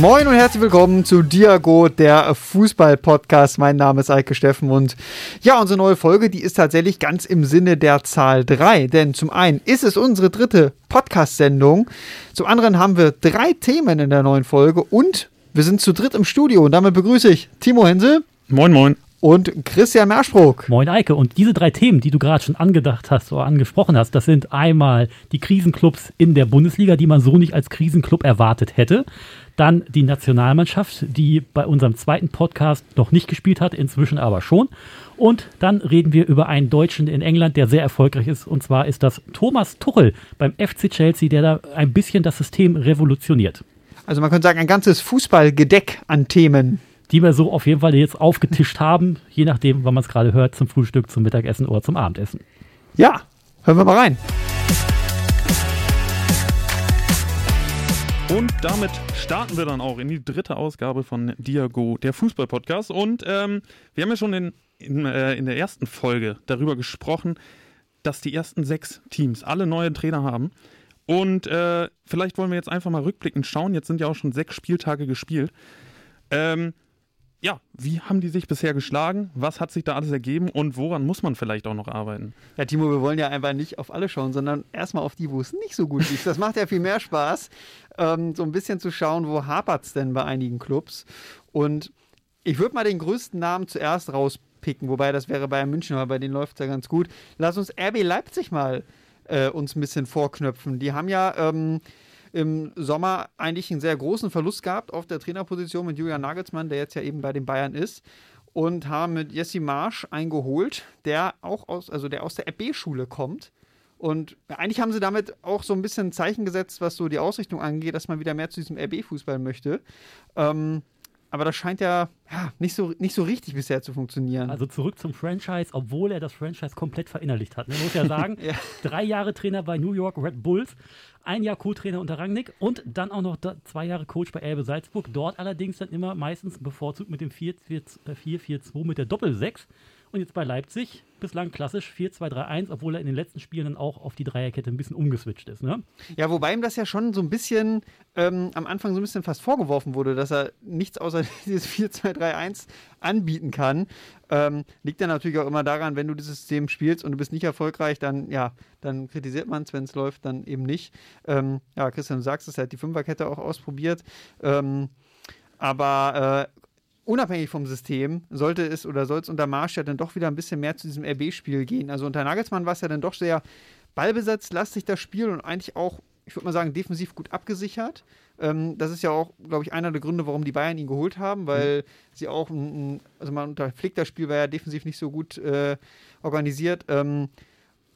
Moin und herzlich willkommen zu Diago, der Fußball-Podcast. Mein Name ist Eike Steffen und ja, unsere neue Folge, die ist tatsächlich ganz im Sinne der Zahl 3. Denn zum einen ist es unsere dritte Podcast-Sendung, zum anderen haben wir drei Themen in der neuen Folge und wir sind zu dritt im Studio und damit begrüße ich Timo Hensel. Moin, moin und Christian Merschbruck. Moin Eike. Und diese drei Themen, die du gerade schon angedacht hast oder angesprochen hast, das sind einmal die Krisenclubs in der Bundesliga, die man so nicht als Krisenclub erwartet hätte. Dann die Nationalmannschaft, die bei unserem zweiten Podcast noch nicht gespielt hat, inzwischen aber schon. Und dann reden wir über einen Deutschen in England, der sehr erfolgreich ist. Und zwar ist das Thomas Tuchel beim FC Chelsea, der da ein bisschen das System revolutioniert. Also man könnte sagen, ein ganzes Fußballgedeck an Themen die wir so auf jeden Fall jetzt aufgetischt haben, je nachdem, wann man es gerade hört, zum Frühstück, zum Mittagessen oder zum Abendessen. Ja, hören wir mal rein. Und damit starten wir dann auch in die dritte Ausgabe von Diago, der Fußball-Podcast. Und ähm, wir haben ja schon in, in, äh, in der ersten Folge darüber gesprochen, dass die ersten sechs Teams alle neue Trainer haben. Und äh, vielleicht wollen wir jetzt einfach mal rückblickend schauen. Jetzt sind ja auch schon sechs Spieltage gespielt. Ähm, ja, wie haben die sich bisher geschlagen? Was hat sich da alles ergeben und woran muss man vielleicht auch noch arbeiten? Ja, Timo, wir wollen ja einfach nicht auf alle schauen, sondern erstmal auf die, wo es nicht so gut lief. Das macht ja viel mehr Spaß, ähm, so ein bisschen zu schauen, wo hapert es denn bei einigen Clubs. Und ich würde mal den größten Namen zuerst rauspicken, wobei das wäre Bayern München, aber bei denen läuft es ja ganz gut. Lass uns RB Leipzig mal äh, uns ein bisschen vorknöpfen. Die haben ja. Ähm, im Sommer eigentlich einen sehr großen Verlust gehabt auf der Trainerposition mit Julian Nagelsmann, der jetzt ja eben bei den Bayern ist. Und haben mit Jesse Marsch eingeholt, der auch aus, also der aus der RB-Schule kommt. Und eigentlich haben sie damit auch so ein bisschen ein Zeichen gesetzt, was so die Ausrichtung angeht, dass man wieder mehr zu diesem RB-Fußball möchte. Ähm, aber das scheint ja, ja, nicht, so, nicht so richtig bisher zu funktionieren. Also zurück zum Franchise, obwohl er das Franchise komplett verinnerlicht hat. Man muss ja sagen, ja. drei Jahre Trainer bei New York Red Bulls, ein Jahr Co-Trainer unter Rangnick und dann auch noch zwei Jahre Coach bei Elbe Salzburg. Dort allerdings dann immer meistens bevorzugt mit dem 4-4-2 mit der Doppel-6. Und jetzt bei Leipzig bislang klassisch 4-2-3-1, obwohl er in den letzten Spielen dann auch auf die Dreierkette ein bisschen umgeswitcht ist. Ne? Ja, wobei ihm das ja schon so ein bisschen ähm, am Anfang so ein bisschen fast vorgeworfen wurde, dass er nichts außer dieses 4-2-3-1 anbieten kann. Ähm, liegt dann natürlich auch immer daran, wenn du dieses System spielst und du bist nicht erfolgreich, dann ja, dann kritisiert man es, wenn es läuft, dann eben nicht. Ähm, ja, Christian, du sagst es, er hat die Fünferkette auch ausprobiert. Ähm, aber äh, unabhängig vom System, sollte es oder soll es unter Marsch ja dann doch wieder ein bisschen mehr zu diesem RB-Spiel gehen. Also unter Nagelsmann war es ja dann doch sehr ballbesatzlastig das Spiel und eigentlich auch, ich würde mal sagen, defensiv gut abgesichert. Ähm, das ist ja auch, glaube ich, einer der Gründe, warum die Bayern ihn geholt haben, weil mhm. sie auch, ein, also man unter Flick das Spiel war ja defensiv nicht so gut äh, organisiert. Ähm,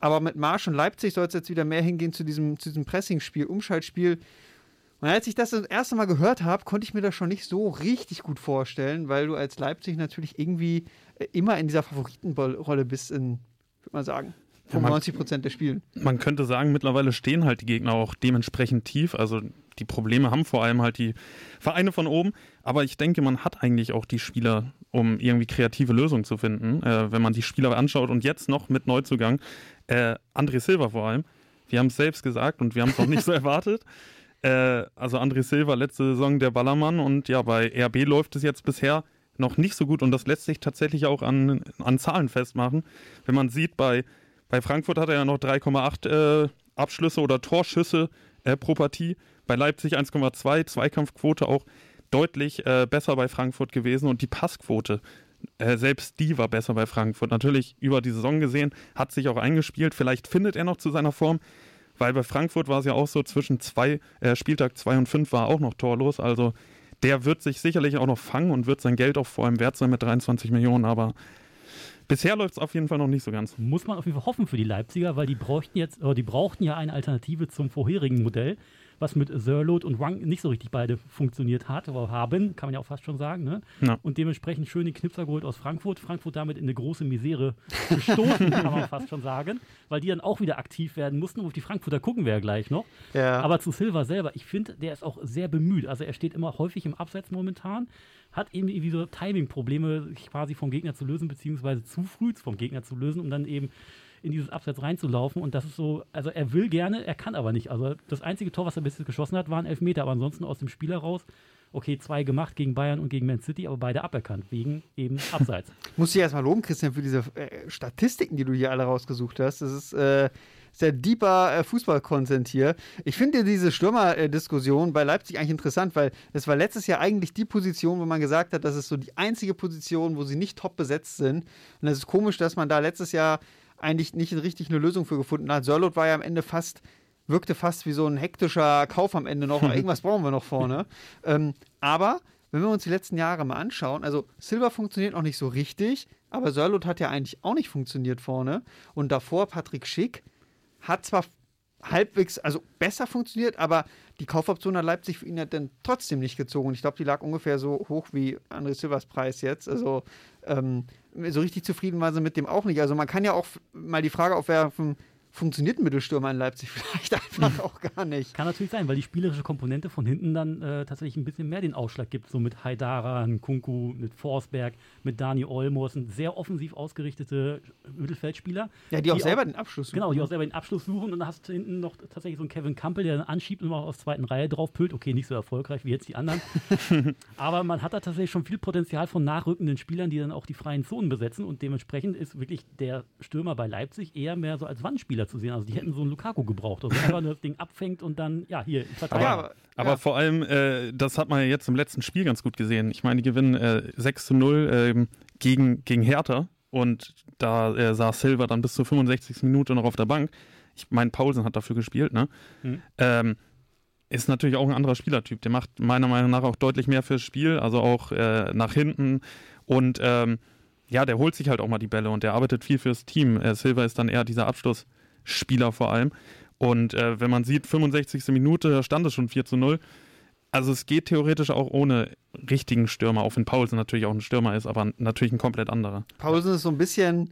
aber mit Marsch und Leipzig soll es jetzt wieder mehr hingehen zu diesem, zu diesem Pressing-Spiel, Umschaltspiel. Und als ich das das erste Mal gehört habe, konnte ich mir das schon nicht so richtig gut vorstellen, weil du als Leipzig natürlich irgendwie äh, immer in dieser Favoritenrolle bist, in, würde man sagen. 95 Prozent der Spielen. Man könnte sagen, mittlerweile stehen halt die Gegner auch dementsprechend tief. Also die Probleme haben vor allem halt die Vereine von oben. Aber ich denke, man hat eigentlich auch die Spieler, um irgendwie kreative Lösungen zu finden. Äh, wenn man die Spieler anschaut und jetzt noch mit Neuzugang, äh, André Silva vor allem. Wir haben es selbst gesagt und wir haben es auch nicht so erwartet. Äh, also André Silva letzte Saison der Ballermann. Und ja, bei RB läuft es jetzt bisher noch nicht so gut. Und das lässt sich tatsächlich auch an, an Zahlen festmachen. Wenn man sieht, bei, bei Frankfurt hat er ja noch 3,8 äh, Abschlüsse oder Torschüsse äh, pro Partie, bei Leipzig 1,2, Zweikampfquote auch deutlich äh, besser bei Frankfurt gewesen. Und die Passquote, äh, selbst die war besser bei Frankfurt. Natürlich über die Saison gesehen, hat sich auch eingespielt, vielleicht findet er noch zu seiner Form weil bei Frankfurt war es ja auch so, zwischen zwei, äh, Spieltag 2 und 5 war auch noch torlos. Also der wird sich sicherlich auch noch fangen und wird sein Geld auch vor allem wert sein mit 23 Millionen, aber bisher läuft es auf jeden Fall noch nicht so ganz. Muss man auf jeden Fall hoffen für die Leipziger, weil die bräuchten jetzt, die brauchten ja eine Alternative zum vorherigen Modell was mit Zerlot und Wang nicht so richtig beide funktioniert hat, aber haben, kann man ja auch fast schon sagen. Ne? Ja. Und dementsprechend schön den Knipser geholt aus Frankfurt. Frankfurt damit in eine große Misere gestoßen, kann man fast schon sagen, weil die dann auch wieder aktiv werden mussten. Auf die Frankfurter gucken wir ja gleich noch. Ja. Aber zu Silva selber, ich finde, der ist auch sehr bemüht. Also er steht immer häufig im Abseits momentan hat eben irgendwie so Timing-Probleme quasi vom Gegner zu lösen, beziehungsweise zu früh vom Gegner zu lösen, um dann eben in dieses Abseits reinzulaufen. Und das ist so, also er will gerne, er kann aber nicht. Also das einzige Tor, was er bis jetzt geschossen hat, waren Elfmeter. Aber ansonsten aus dem Spiel heraus okay, zwei gemacht gegen Bayern und gegen Man City, aber beide aberkannt, wegen eben Abseits. Muss ich erstmal loben, Christian, für diese äh, Statistiken, die du hier alle rausgesucht hast. Das ist äh, sehr deeper äh, Fußball-Content hier. Ich finde diese Stürmer-Diskussion bei Leipzig eigentlich interessant, weil es war letztes Jahr eigentlich die Position, wo man gesagt hat, das ist so die einzige Position, wo sie nicht top besetzt sind. Und es ist komisch, dass man da letztes Jahr eigentlich nicht richtig eine Lösung für gefunden hat. Sörlot war ja am Ende fast wirkte fast wie so ein hektischer Kauf am Ende noch. Irgendwas brauchen wir noch vorne. ähm, aber wenn wir uns die letzten Jahre mal anschauen, also Silver funktioniert noch nicht so richtig, aber Sörlot hat ja eigentlich auch nicht funktioniert vorne. Und davor Patrick Schick hat zwar halbwegs, also besser funktioniert, aber die Kaufoption hat Leipzig für ihn ja dann trotzdem nicht gezogen. Ich glaube, die lag ungefähr so hoch wie André Silvers Preis jetzt. Also ähm, so richtig zufrieden waren sie mit dem auch nicht. Also man kann ja auch mal die Frage aufwerfen, funktioniert ein Mittelstürmer in Leipzig vielleicht einfach auch gar nicht. Kann natürlich sein, weil die spielerische Komponente von hinten dann äh, tatsächlich ein bisschen mehr den Ausschlag gibt, so mit Haidara, Kunku, mit Forsberg, mit Dani Olmo, sind sehr offensiv ausgerichtete Mittelfeldspieler. Ja, die, die auch selber den Abschluss suchen. Genau, die auch selber den Abschluss suchen und dann hast du hinten noch tatsächlich so einen Kevin Campbell, der dann anschiebt und mal aus zweiten Reihe draufpült. Okay, nicht so erfolgreich wie jetzt die anderen. Aber man hat da tatsächlich schon viel Potenzial von nachrückenden Spielern, die dann auch die freien Zonen besetzen und dementsprechend ist wirklich der Stürmer bei Leipzig eher mehr so als Wandspieler zu sehen. Also die hätten so einen Lukaku gebraucht, also einfach das Ding abfängt und dann, ja, hier, Aber, ja, aber vor allem, äh, das hat man ja jetzt im letzten Spiel ganz gut gesehen. Ich meine, die gewinnen äh, 6 zu 0 äh, gegen, gegen Hertha und da äh, saß Silva dann bis zur 65. Minute noch auf der Bank. Ich meine, Paulsen hat dafür gespielt, ne? Mhm. Ähm, ist natürlich auch ein anderer Spielertyp. Der macht meiner Meinung nach auch deutlich mehr fürs Spiel, also auch äh, nach hinten und ähm, ja, der holt sich halt auch mal die Bälle und der arbeitet viel fürs Team. Äh, Silva ist dann eher dieser Abschluss, Spieler vor allem. Und äh, wenn man sieht, 65. Minute, da stand es schon 4 zu 0. Also es geht theoretisch auch ohne richtigen Stürmer, auch wenn Paulsen natürlich auch ein Stürmer ist, aber natürlich ein komplett anderer. Paulsen ist so ein bisschen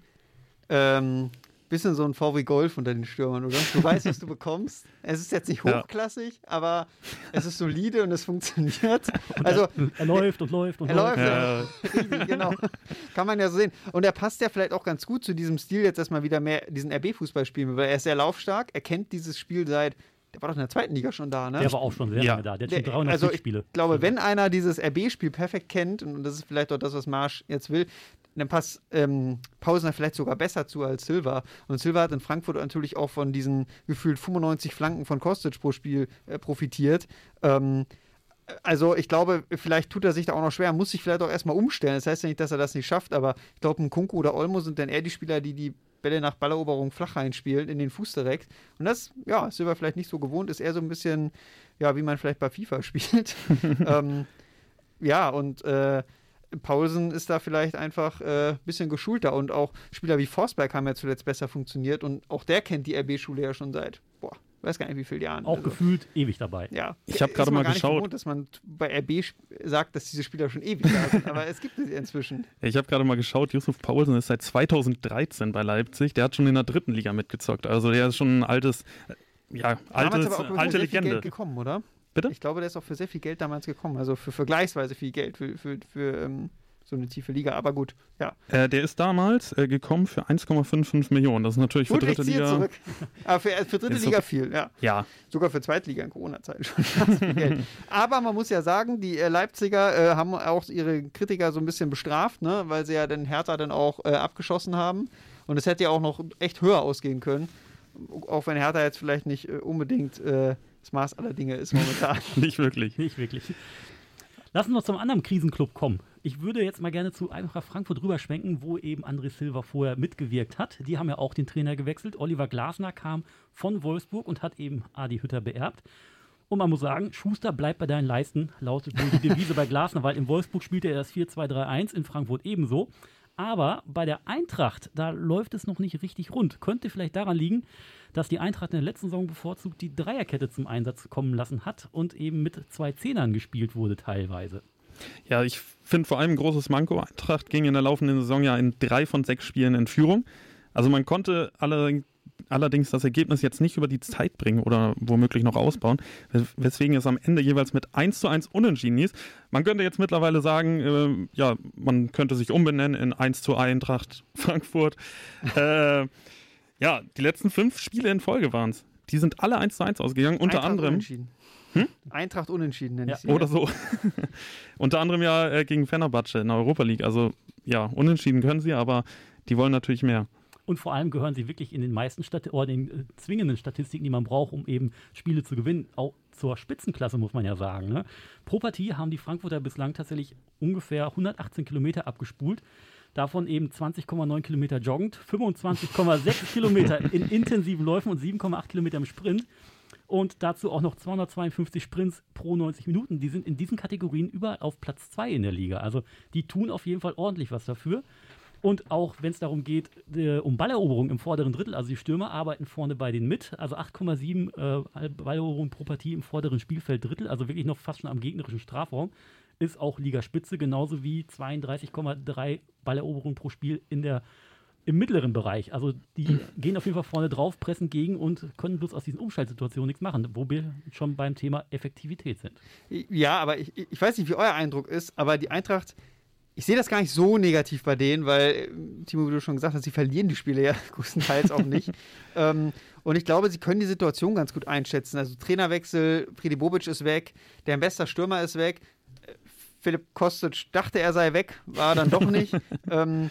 ähm, bisschen so ein VW Golf unter den Stürmern, oder? Du weißt, was du bekommst. Es ist jetzt nicht hochklassig, ja. aber es ist solide und es funktioniert. Und also er, er, läuft und läuft und er läuft. läuft ja. genau. Kann man ja so sehen. Und er passt ja vielleicht auch ganz gut zu diesem Stil, jetzt dass man wieder mehr diesen RB-Fußball spielen weil er ist sehr laufstark, er kennt dieses Spiel seit der war doch in der zweiten Liga schon da, ne? Der war auch schon sehr ja. lange da. Der hat schon 300 also Spiele. Ich glaube, wenn einer dieses RB-Spiel perfekt kennt, und das ist vielleicht auch das, was Marsch jetzt will, dann passt ähm, Pausner vielleicht sogar besser zu als Silva. Und Silva hat in Frankfurt natürlich auch von diesen gefühlt 95 Flanken von Kostic pro Spiel äh, profitiert. Ähm, also ich glaube, vielleicht tut er sich da auch noch schwer, muss sich vielleicht auch erstmal umstellen. Das heißt ja nicht, dass er das nicht schafft, aber ich glaube, ein Kunku oder Olmo sind dann eher die Spieler, die die Bälle nach Balleroberung flach reinspielen, in den Fuß direkt. Und das, ja, ist Silva vielleicht nicht so gewohnt, ist eher so ein bisschen, ja, wie man vielleicht bei FIFA spielt. ähm, ja, und äh, Paulsen ist da vielleicht einfach ein äh, bisschen geschulter und auch Spieler wie Forsberg haben ja zuletzt besser funktioniert und auch der kennt die RB-Schule ja schon seit, boah, weiß gar nicht wie viele Jahren. Auch also, gefühlt ewig dabei. Ja. Ich habe gerade mal geschaut. Gewohnt, dass man bei RB sagt, dass diese Spieler schon ewig da sind, aber es gibt es inzwischen. Ich habe gerade mal geschaut, Yusuf Paulsen ist seit 2013 bei Leipzig, der hat schon in der dritten Liga mitgezockt, also der ist schon ein altes, ja, altes, aber auch alte Legende. Geld gekommen, oder? Bitte? Ich glaube, der ist auch für sehr viel Geld damals gekommen. Also für vergleichsweise viel Geld für, für, für ähm, so eine tiefe Liga. Aber gut, ja. Äh, der ist damals äh, gekommen für 1,55 Millionen. Das ist natürlich gut, für dritte Liga. Zurück. Aber für, für dritte Liga viel, ja. Ja. Sogar für Zweitliga in Corona-Zeiten schon. Aber man muss ja sagen, die äh, Leipziger äh, haben auch ihre Kritiker so ein bisschen bestraft, ne? weil sie ja den Hertha dann auch äh, abgeschossen haben. Und es hätte ja auch noch echt höher ausgehen können. Auch wenn Hertha jetzt vielleicht nicht äh, unbedingt das Maß aller Dinge ist momentan. nicht wirklich. Nicht wirklich. Lassen wir zum anderen Krisenclub kommen. Ich würde jetzt mal gerne zu Eintracht Frankfurt rüberschwenken, wo eben André Silva vorher mitgewirkt hat. Die haben ja auch den Trainer gewechselt. Oliver Glasner kam von Wolfsburg und hat eben Adi Hütter beerbt. Und man muss sagen, Schuster bleibt bei deinen Leisten, lautet die Devise bei Glasner, weil in Wolfsburg spielte er das 4-2-3-1, in Frankfurt ebenso. Aber bei der Eintracht, da läuft es noch nicht richtig rund. Könnte vielleicht daran liegen, dass die Eintracht in der letzten Saison bevorzugt die Dreierkette zum Einsatz kommen lassen hat und eben mit zwei Zehnern gespielt wurde teilweise. Ja, ich finde vor allem ein großes Manko. Eintracht ging in der laufenden Saison ja in drei von sechs Spielen in Führung. Also man konnte alle allerdings das Ergebnis jetzt nicht über die Zeit bringen oder womöglich noch ausbauen, weswegen es am Ende jeweils mit 1 zu 1 unentschieden ist. Man könnte jetzt mittlerweile sagen, äh, ja, man könnte sich umbenennen in 1 zu Eintracht Frankfurt. äh, ja, die letzten fünf Spiele in Folge waren es. Die sind alle 1 zu 1 ausgegangen, unter Eintracht anderem. Unentschieden. Hm? Eintracht unentschieden, nenne ja, ich sie. Oder so. Unter anderem ja äh, gegen Fenerbahce in der Europa League. Also ja, unentschieden können sie, aber die wollen natürlich mehr. Und vor allem gehören sie wirklich in den meisten Stat oder den äh, zwingenden Statistiken, die man braucht, um eben Spiele zu gewinnen, auch zur Spitzenklasse, muss man ja sagen. Ne? Pro Partie haben die Frankfurter bislang tatsächlich ungefähr 118 Kilometer abgespult. Davon eben 20,9 Kilometer joggend, 25,6 Kilometer in intensiven Läufen und 7,8 Kilometer im Sprint. Und dazu auch noch 252 Sprints pro 90 Minuten. Die sind in diesen Kategorien überall auf Platz 2 in der Liga. Also die tun auf jeden Fall ordentlich was dafür. Und auch wenn es darum geht, äh, um Balleroberung im vorderen Drittel, also die Stürmer arbeiten vorne bei denen mit, also 8,7 äh, Balleroberung pro Partie im vorderen Spielfeld Drittel, also wirklich noch fast schon am gegnerischen Strafraum, ist auch Ligaspitze, genauso wie 32,3 Balleroberung pro Spiel in der im mittleren Bereich. Also die gehen auf jeden Fall vorne drauf, pressen gegen und können bloß aus diesen Umschaltsituationen nichts machen, wo wir schon beim Thema Effektivität sind. Ja, aber ich, ich weiß nicht, wie euer Eindruck ist, aber die Eintracht ich sehe das gar nicht so negativ bei denen, weil, Timo, wie du schon gesagt hast, sie verlieren die Spiele ja größtenteils auch nicht. ähm, und ich glaube, sie können die Situation ganz gut einschätzen. Also Trainerwechsel, Friedi Bobic ist weg, deren bester Stürmer ist weg. Äh, Philipp Kostic dachte, er sei weg, war dann doch nicht. ähm,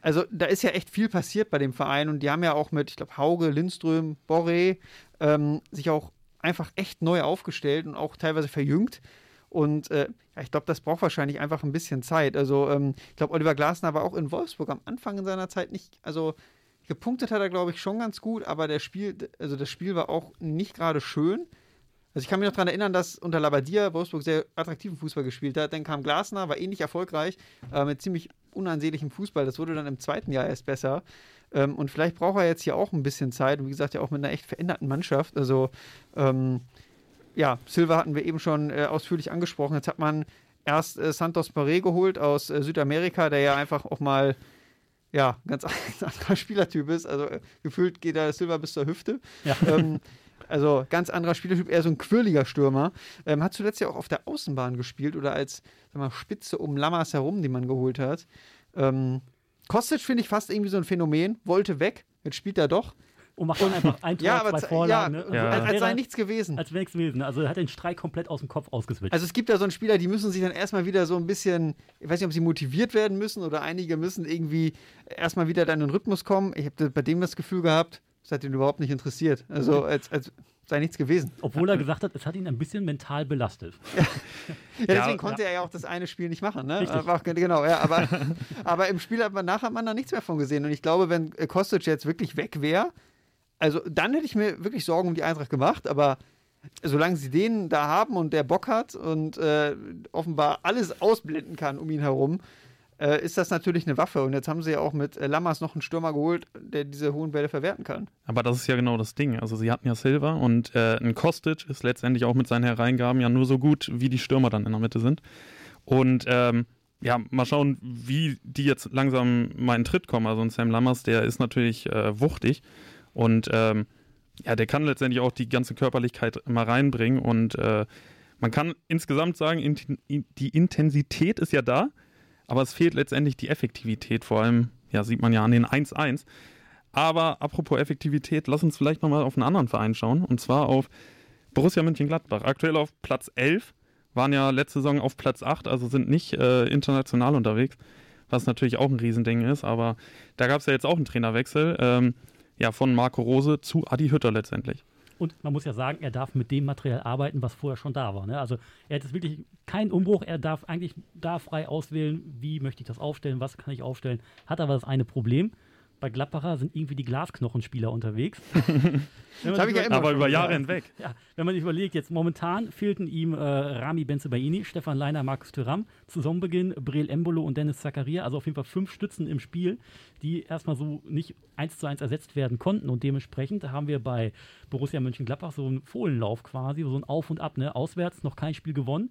also da ist ja echt viel passiert bei dem Verein und die haben ja auch mit, ich glaube, Hauge, Lindström, Boré ähm, sich auch einfach echt neu aufgestellt und auch teilweise verjüngt. Und äh, ja, ich glaube, das braucht wahrscheinlich einfach ein bisschen Zeit. Also ähm, ich glaube, Oliver Glasner war auch in Wolfsburg am Anfang in seiner Zeit nicht, also gepunktet hat er, glaube ich, schon ganz gut, aber der Spiel, also das Spiel war auch nicht gerade schön. Also ich kann mich noch daran erinnern, dass unter Labadia Wolfsburg sehr attraktiven Fußball gespielt hat. Dann kam Glasner, war ähnlich erfolgreich, äh, mit ziemlich unansehnlichem Fußball. Das wurde dann im zweiten Jahr erst besser. Ähm, und vielleicht braucht er jetzt hier auch ein bisschen Zeit. Und wie gesagt, ja auch mit einer echt veränderten Mannschaft. Also ähm, ja, Silva hatten wir eben schon äh, ausführlich angesprochen. Jetzt hat man erst äh, Santos Paré geholt aus äh, Südamerika, der ja einfach auch mal ja, ganz, anderer Spielertyp ist. Also äh, gefühlt geht der Silva bis zur Hüfte. Ja. Ähm, also ganz anderer Spielertyp, eher so ein quirliger Stürmer. Ähm, hat zuletzt ja auch auf der Außenbahn gespielt oder als sag mal, Spitze um Lammers herum, die man geholt hat. Ähm, Kostic finde ich fast irgendwie so ein Phänomen. Wollte weg, jetzt spielt er doch und macht dann einfach ein Tor, ja, zwei Vorlagen. Ja, ne? ja. Als, als sei nichts gewesen. Als wäre nichts gewesen. Also er hat den Streik komplett aus dem Kopf ausgeswitcht. Also es gibt ja so einen Spieler, die müssen sich dann erstmal wieder so ein bisschen, ich weiß nicht, ob sie motiviert werden müssen oder einige müssen irgendwie erstmal wieder dann in den Rhythmus kommen. Ich habe bei dem das Gefühl gehabt, das hat ihn überhaupt nicht interessiert. Also als, als sei nichts gewesen. Obwohl er gesagt hat, es hat ihn ein bisschen mental belastet. Ja, deswegen ja, konnte er ja auch das eine Spiel nicht machen. Ne? Einfach, genau, ja, aber, aber im Spiel hat man nachher man da nichts mehr von gesehen. Und ich glaube, wenn Kostic jetzt wirklich weg wäre, also dann hätte ich mir wirklich Sorgen um die Eintracht gemacht, aber solange sie den da haben und der Bock hat und äh, offenbar alles ausblenden kann um ihn herum, äh, ist das natürlich eine Waffe. Und jetzt haben sie ja auch mit äh, Lammers noch einen Stürmer geholt, der diese hohen Bälle verwerten kann. Aber das ist ja genau das Ding. Also sie hatten ja Silva und äh, ein Kostic ist letztendlich auch mit seinen Hereingaben ja nur so gut, wie die Stürmer dann in der Mitte sind. Und ähm, ja, mal schauen, wie die jetzt langsam mal in Tritt kommen. Also ein Sam Lammers, der ist natürlich äh, wuchtig. Und ähm, ja, der kann letztendlich auch die ganze Körperlichkeit mal reinbringen. Und äh, man kann insgesamt sagen, in, in, die Intensität ist ja da, aber es fehlt letztendlich die Effektivität. Vor allem, ja, sieht man ja an den 1-1. Aber apropos Effektivität, lass uns vielleicht nochmal auf einen anderen Verein schauen. Und zwar auf Borussia Mönchengladbach. Aktuell auf Platz 11, waren ja letzte Saison auf Platz 8, also sind nicht äh, international unterwegs, was natürlich auch ein Riesending ist. Aber da gab es ja jetzt auch einen Trainerwechsel. Ähm, ja, von Marco Rose zu Adi Hütter letztendlich. Und man muss ja sagen, er darf mit dem Material arbeiten, was vorher schon da war. Ne? Also er hat jetzt wirklich keinen Umbruch. Er darf eigentlich da frei auswählen, wie möchte ich das aufstellen, was kann ich aufstellen. Hat aber das eine Problem bei Gladbacher sind irgendwie die Glasknochenspieler unterwegs. das habe ich ja immer Aber über Jahre hinweg. Ja, wenn man sich überlegt, jetzt momentan fehlten ihm äh, Rami Benzebaini, Stefan Leiner, Markus Thuram, zu Saisonbeginn Breel Embolo und Dennis Zakaria, also auf jeden Fall fünf Stützen im Spiel, die erstmal so nicht eins zu eins ersetzt werden konnten und dementsprechend haben wir bei Borussia Mönchengladbach so einen Fohlenlauf quasi, so ein Auf und Ab, ne? auswärts noch kein Spiel gewonnen,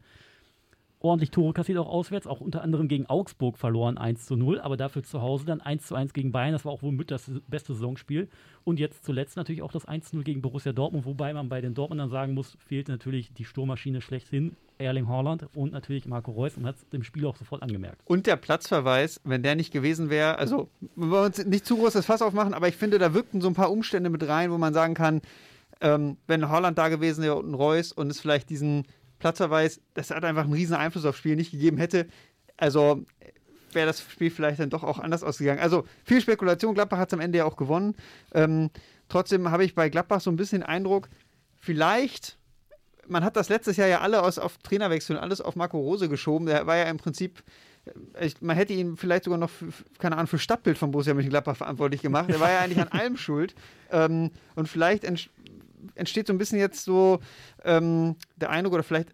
ordentlich Tore kassiert, auch auswärts, auch unter anderem gegen Augsburg verloren 1 zu 0, aber dafür zu Hause dann 1 zu 1 gegen Bayern, das war auch wohl mit das beste Saisonspiel. Und jetzt zuletzt natürlich auch das 1 zu 0 gegen Borussia Dortmund, wobei man bei den Dortmundern sagen muss, fehlt natürlich die Sturmmaschine schlechthin, Erling Haaland und natürlich Marco Reus und hat es dem Spiel auch sofort angemerkt. Und der Platzverweis, wenn der nicht gewesen wäre, also wir wollen uns nicht zu groß das Fass aufmachen, aber ich finde, da wirkten so ein paar Umstände mit rein, wo man sagen kann, Ähm, wenn Holland da gewesen wäre und Reus und es vielleicht diesen Platzverweis, das hat einfach einen riesen Einfluss aufs Spiel nicht gegeben hätte. Also wäre das Spiel vielleicht dann doch auch anders ausgegangen. Also viel Spekulation, Gladbach hat es am Ende ja auch gewonnen. Ähm, trotzdem habe ich bei Gladbach so ein bisschen den Eindruck, vielleicht, man hat das letztes Jahr ja alle aus, auf Trainerwechsel und alles auf Marco Rose geschoben. Der war ja im Prinzip, ich, man hätte ihn vielleicht sogar noch, für, keine Ahnung, für Stadtbild von Borussia Mönchengladbach verantwortlich gemacht. Der war ja eigentlich an allem schuld. Ähm, und vielleicht entsteht so ein bisschen jetzt so ähm, der Eindruck, oder vielleicht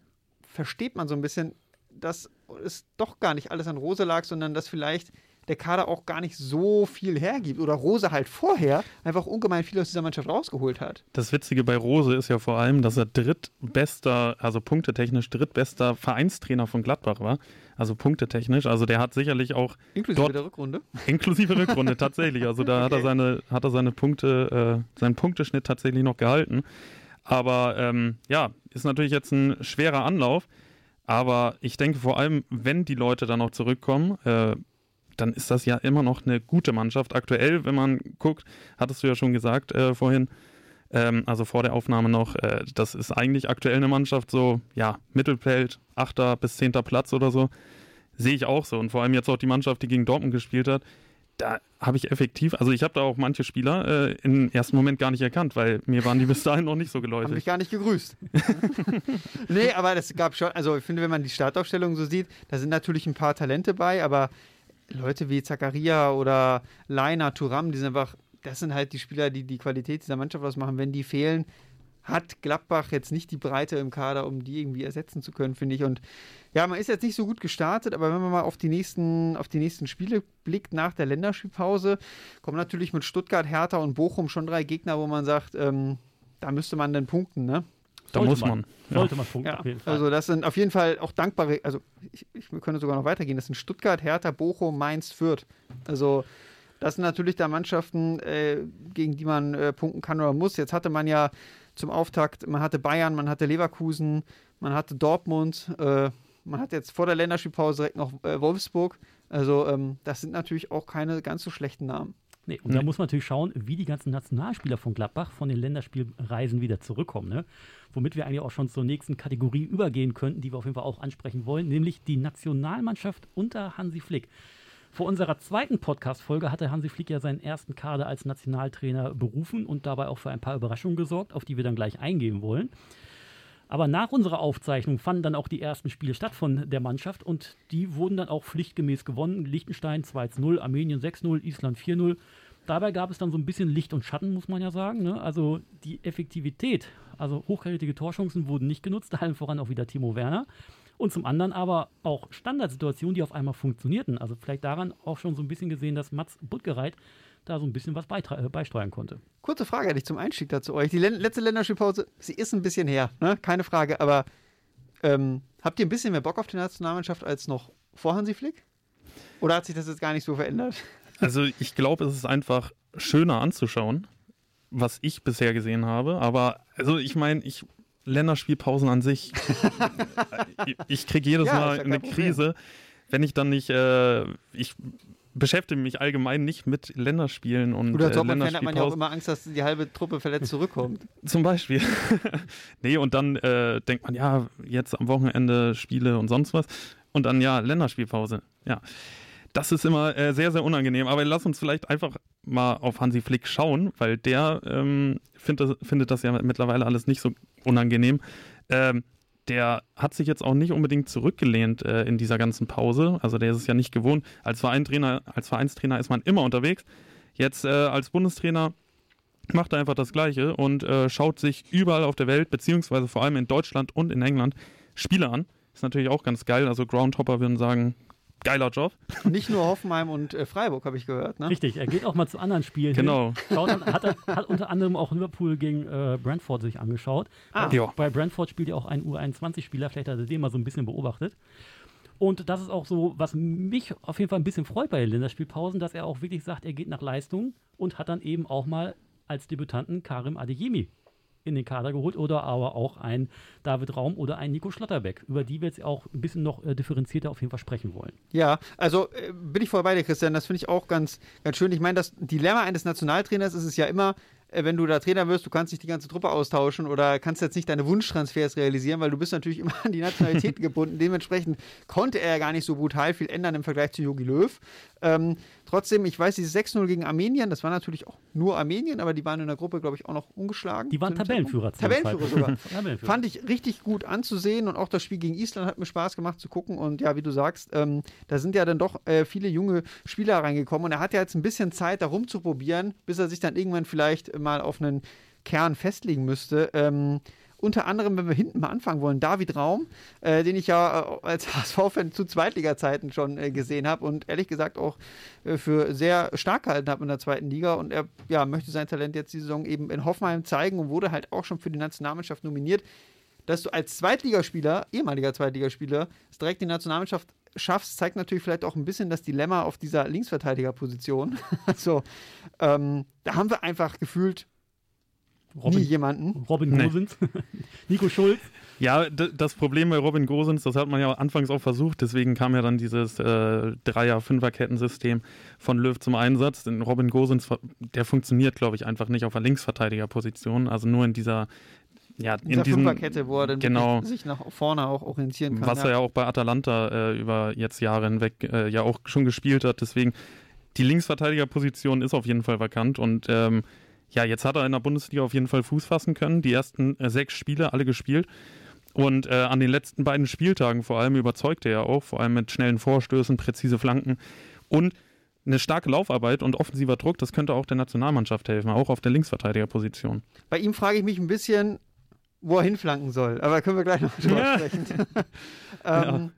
versteht man so ein bisschen, dass es doch gar nicht alles an Rose lag, sondern dass vielleicht der Kader auch gar nicht so viel hergibt oder Rose halt vorher einfach ungemein viel aus dieser Mannschaft rausgeholt hat. Das Witzige bei Rose ist ja vor allem, dass er drittbester, also punktetechnisch drittbester Vereinstrainer von Gladbach war. Also punktetechnisch. Also der hat sicherlich auch. Inklusive dort, der Rückrunde. Inklusive Rückrunde, tatsächlich. Also da okay. hat er seine, hat er seine Punkte, äh, seinen Punkteschnitt tatsächlich noch gehalten. Aber ähm, ja, ist natürlich jetzt ein schwerer Anlauf. Aber ich denke vor allem, wenn die Leute dann noch zurückkommen, äh, dann ist das ja immer noch eine gute Mannschaft. Aktuell, wenn man guckt, hattest du ja schon gesagt äh, vorhin, ähm, also vor der Aufnahme noch, äh, das ist eigentlich aktuell eine Mannschaft so, ja, Mittelfeld, achter bis zehnter Platz oder so. Sehe ich auch so. Und vor allem jetzt auch die Mannschaft, die gegen Dortmund gespielt hat, da habe ich effektiv, also ich habe da auch manche Spieler äh, im ersten Moment gar nicht erkannt, weil mir waren die bis dahin noch nicht so geläufig. Haben mich gar nicht gegrüßt. nee, aber das gab schon, also ich finde, wenn man die Startaufstellung so sieht, da sind natürlich ein paar Talente bei, aber Leute wie Zakaria oder Leiner, Turam, die sind einfach, das sind halt die Spieler, die die Qualität dieser Mannschaft ausmachen. Wenn die fehlen, hat Gladbach jetzt nicht die Breite im Kader, um die irgendwie ersetzen zu können, finde ich. Und ja, man ist jetzt nicht so gut gestartet, aber wenn man mal auf die nächsten, auf die nächsten Spiele blickt nach der Länderspielpause, kommen natürlich mit Stuttgart, Hertha und Bochum schon drei Gegner, wo man sagt, ähm, da müsste man dann punkten, ne? Da muss man. Ja. Sollte man punkten, ja. auf jeden Fall. Also das sind auf jeden Fall auch dankbare, also ich, ich könnte sogar noch weitergehen, das sind Stuttgart, Hertha, Bochum, Mainz, Fürth. Also das sind natürlich da Mannschaften, äh, gegen die man äh, punkten kann oder muss. Jetzt hatte man ja zum Auftakt. Man hatte Bayern, man hatte Leverkusen, man hatte Dortmund, äh, man hat jetzt vor der Länderspielpause direkt noch äh, Wolfsburg. Also ähm, das sind natürlich auch keine ganz so schlechten Namen. Nee, und nee. da muss man natürlich schauen, wie die ganzen Nationalspieler von Gladbach von den Länderspielreisen wieder zurückkommen. Ne? Womit wir eigentlich auch schon zur nächsten Kategorie übergehen könnten, die wir auf jeden Fall auch ansprechen wollen, nämlich die Nationalmannschaft unter Hansi Flick. Vor unserer zweiten Podcast-Folge hatte Hansi Flick ja seinen ersten Kader als Nationaltrainer berufen und dabei auch für ein paar Überraschungen gesorgt, auf die wir dann gleich eingehen wollen. Aber nach unserer Aufzeichnung fanden dann auch die ersten Spiele statt von der Mannschaft und die wurden dann auch pflichtgemäß gewonnen. Liechtenstein 2-0, Armenien 6-0, Island 4-0. Dabei gab es dann so ein bisschen Licht und Schatten, muss man ja sagen. Ne? Also die Effektivität, also hochkarätige Torchancen wurden nicht genutzt, allen voran auch wieder Timo Werner und zum anderen aber auch Standardsituationen, die auf einmal funktionierten. Also vielleicht daran auch schon so ein bisschen gesehen, dass Mats Buttgereit da so ein bisschen was äh, beisteuern konnte. Kurze Frage hätte ich zum Einstieg dazu euch. Die letzte Länderspielpause, sie ist ein bisschen her, ne? keine Frage, aber ähm, habt ihr ein bisschen mehr Bock auf die Nationalmannschaft als noch vor Hansi Flick? Oder hat sich das jetzt gar nicht so verändert? Also ich glaube, es ist einfach schöner anzuschauen, was ich bisher gesehen habe. Aber also ich meine, ich Länderspielpausen an sich. ich kriege jedes ja, Mal eine Krise, wenn ich dann nicht, äh, ich beschäftige mich allgemein nicht mit Länderspielen und Oder als äh, hat man ja auch immer Angst, dass die halbe Truppe verletzt zurückkommt. Zum Beispiel. nee, und dann äh, denkt man, ja, jetzt am Wochenende Spiele und sonst was. Und dann, ja, Länderspielpause. Ja. Das ist immer äh, sehr, sehr unangenehm. Aber lass uns vielleicht einfach mal auf Hansi Flick schauen, weil der ähm, find das, findet das ja mittlerweile alles nicht so unangenehm. Ähm, der hat sich jetzt auch nicht unbedingt zurückgelehnt äh, in dieser ganzen Pause. Also der ist es ja nicht gewohnt. Als Vereinstrainer, als Vereinstrainer ist man immer unterwegs. Jetzt äh, als Bundestrainer macht er einfach das Gleiche und äh, schaut sich überall auf der Welt, beziehungsweise vor allem in Deutschland und in England, Spiele an. Ist natürlich auch ganz geil. Also Groundhopper würden sagen, geiler Job. Nicht nur Hoffenheim und äh, Freiburg, habe ich gehört. Ne? Richtig, er geht auch mal zu anderen Spielen. Genau. An, hat, hat, unter anderem auch Liverpool gegen äh, Brentford sich angeschaut. Ah. Bei, bei Brentford spielt ja auch ein U21-Spieler, vielleicht hat er den mal so ein bisschen beobachtet. Und das ist auch so, was mich auf jeden Fall ein bisschen freut bei den Länderspielpausen, dass er auch wirklich sagt, er geht nach Leistung und hat dann eben auch mal als Debütanten Karim Adeyemi in den Kader geholt oder aber auch ein David Raum oder ein Nico Schlotterbeck, über die wir jetzt auch ein bisschen noch äh, differenzierter auf jeden Fall sprechen wollen. Ja, also äh, bin ich voll bei dir, Christian. Das finde ich auch ganz, ganz schön. Ich meine, das Dilemma eines Nationaltrainers ist es ja immer, wenn du da Trainer wirst, du kannst nicht die ganze Truppe austauschen oder kannst jetzt nicht deine Wunschtransfers realisieren, weil du bist natürlich immer an die Nationalität gebunden. Dementsprechend konnte er gar nicht so brutal viel ändern im Vergleich zu Jogi Löw. Ähm, trotzdem, ich weiß, dieses 6-0 gegen Armenien, das war natürlich auch nur Armenien, aber die waren in der Gruppe, glaube ich, auch noch ungeschlagen. Die waren Tabellenführer. Tabellenführer sogar. Tabellenführer. Fand ich richtig gut anzusehen und auch das Spiel gegen Island hat mir Spaß gemacht zu gucken. Und ja, wie du sagst, ähm, da sind ja dann doch äh, viele junge Spieler reingekommen und er hat ja jetzt ein bisschen Zeit, da rumzuprobieren, bis er sich dann irgendwann vielleicht mal auf einen Kern festlegen müsste. Ähm, unter anderem, wenn wir hinten mal anfangen wollen, David Raum, äh, den ich ja äh, als HSV-Fan zu Zweitliga-Zeiten schon äh, gesehen habe und ehrlich gesagt auch äh, für sehr stark gehalten habe in der zweiten Liga. Und er ja, möchte sein Talent jetzt die Saison eben in Hoffenheim zeigen und wurde halt auch schon für die Nationalmannschaft nominiert. Dass du als Zweitligaspieler, ehemaliger Zweitligaspieler, direkt die Nationalmannschaft schaffst, zeigt natürlich vielleicht auch ein bisschen das Dilemma auf dieser Linksverteidigerposition. also ähm, da haben wir einfach gefühlt Robin, nie jemanden. Robin Gosens, nee. Nico Schulz. Ja, das Problem bei Robin Gosens, das hat man ja anfangs auch versucht, deswegen kam ja dann dieses äh, Dreier-Fünfer-Kettensystem von Löw zum Einsatz. Denn Robin Gosens, der funktioniert, glaube ich, einfach nicht auf der Linksverteidigerposition, also nur in dieser ja, in dieser diesem, Fünferkette, wo er dann genau, sich nach vorne auch orientieren kann. Was ja. er ja auch bei Atalanta äh, über jetzt Jahre hinweg äh, ja auch schon gespielt hat. Deswegen, die Linksverteidigerposition ist auf jeden Fall vakant und ähm, ja, jetzt hat er in der Bundesliga auf jeden Fall Fuß fassen können. Die ersten äh, sechs Spiele alle gespielt. Und äh, an den letzten beiden Spieltagen vor allem überzeugte er auch, vor allem mit schnellen Vorstößen, präzise Flanken und eine starke Laufarbeit und offensiver Druck, das könnte auch der Nationalmannschaft helfen, auch auf der Linksverteidigerposition. Bei ihm frage ich mich ein bisschen, wo er hinflanken soll, aber können wir gleich noch drüber ja. sprechen. ähm,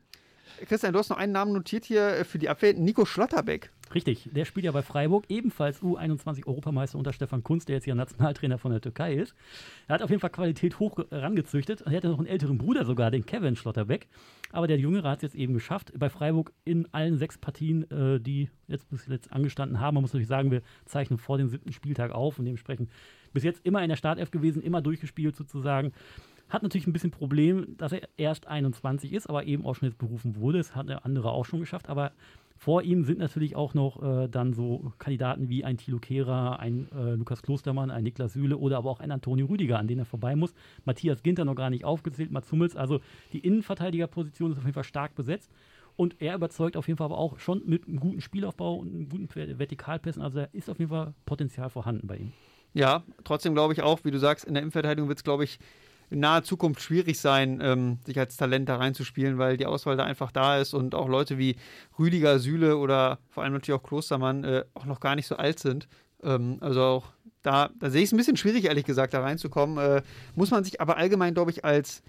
ja. Christian, du hast noch einen Namen notiert hier für die Abwehr, Nico Schlotterbeck. Richtig, der spielt ja bei Freiburg, ebenfalls U21-Europameister unter Stefan Kunz, der jetzt hier Nationaltrainer von der Türkei ist. Er hat auf jeden Fall Qualität hoch herangezüchtet. Er hatte noch einen älteren Bruder sogar, den Kevin Schlotterbeck. Aber der Jüngere hat es jetzt eben geschafft, bei Freiburg in allen sechs Partien, äh, die jetzt bis jetzt angestanden haben. Man muss natürlich sagen, wir zeichnen vor dem siebten Spieltag auf und dementsprechend bis jetzt immer in der Startelf gewesen, immer durchgespielt sozusagen. Hat natürlich ein bisschen Problem, dass er erst 21 ist, aber eben auch schon jetzt berufen wurde. Das hat der andere auch schon geschafft, aber vor ihm sind natürlich auch noch äh, dann so Kandidaten wie ein Thilo Kehrer, ein äh, Lukas Klostermann, ein Niklas Süle oder aber auch ein Antonio Rüdiger, an denen er vorbei muss. Matthias Ginter noch gar nicht aufgezählt, Mats Hummels. Also die Innenverteidigerposition ist auf jeden Fall stark besetzt. Und er überzeugt auf jeden Fall aber auch schon mit einem guten Spielaufbau und guten Vertikalpässen. Also da ist auf jeden Fall Potenzial vorhanden bei ihm. Ja, trotzdem glaube ich auch, wie du sagst, in der Innenverteidigung wird es, glaube ich, in naher Zukunft schwierig sein, ähm, sich als Talent da reinzuspielen, weil die Auswahl da einfach da ist und auch Leute wie Rüdiger, Süle oder vor allem natürlich auch Klostermann äh, auch noch gar nicht so alt sind. Ähm, also auch da, da sehe ich es ein bisschen schwierig, ehrlich gesagt, da reinzukommen. Äh, muss man sich aber allgemein, glaube ich, als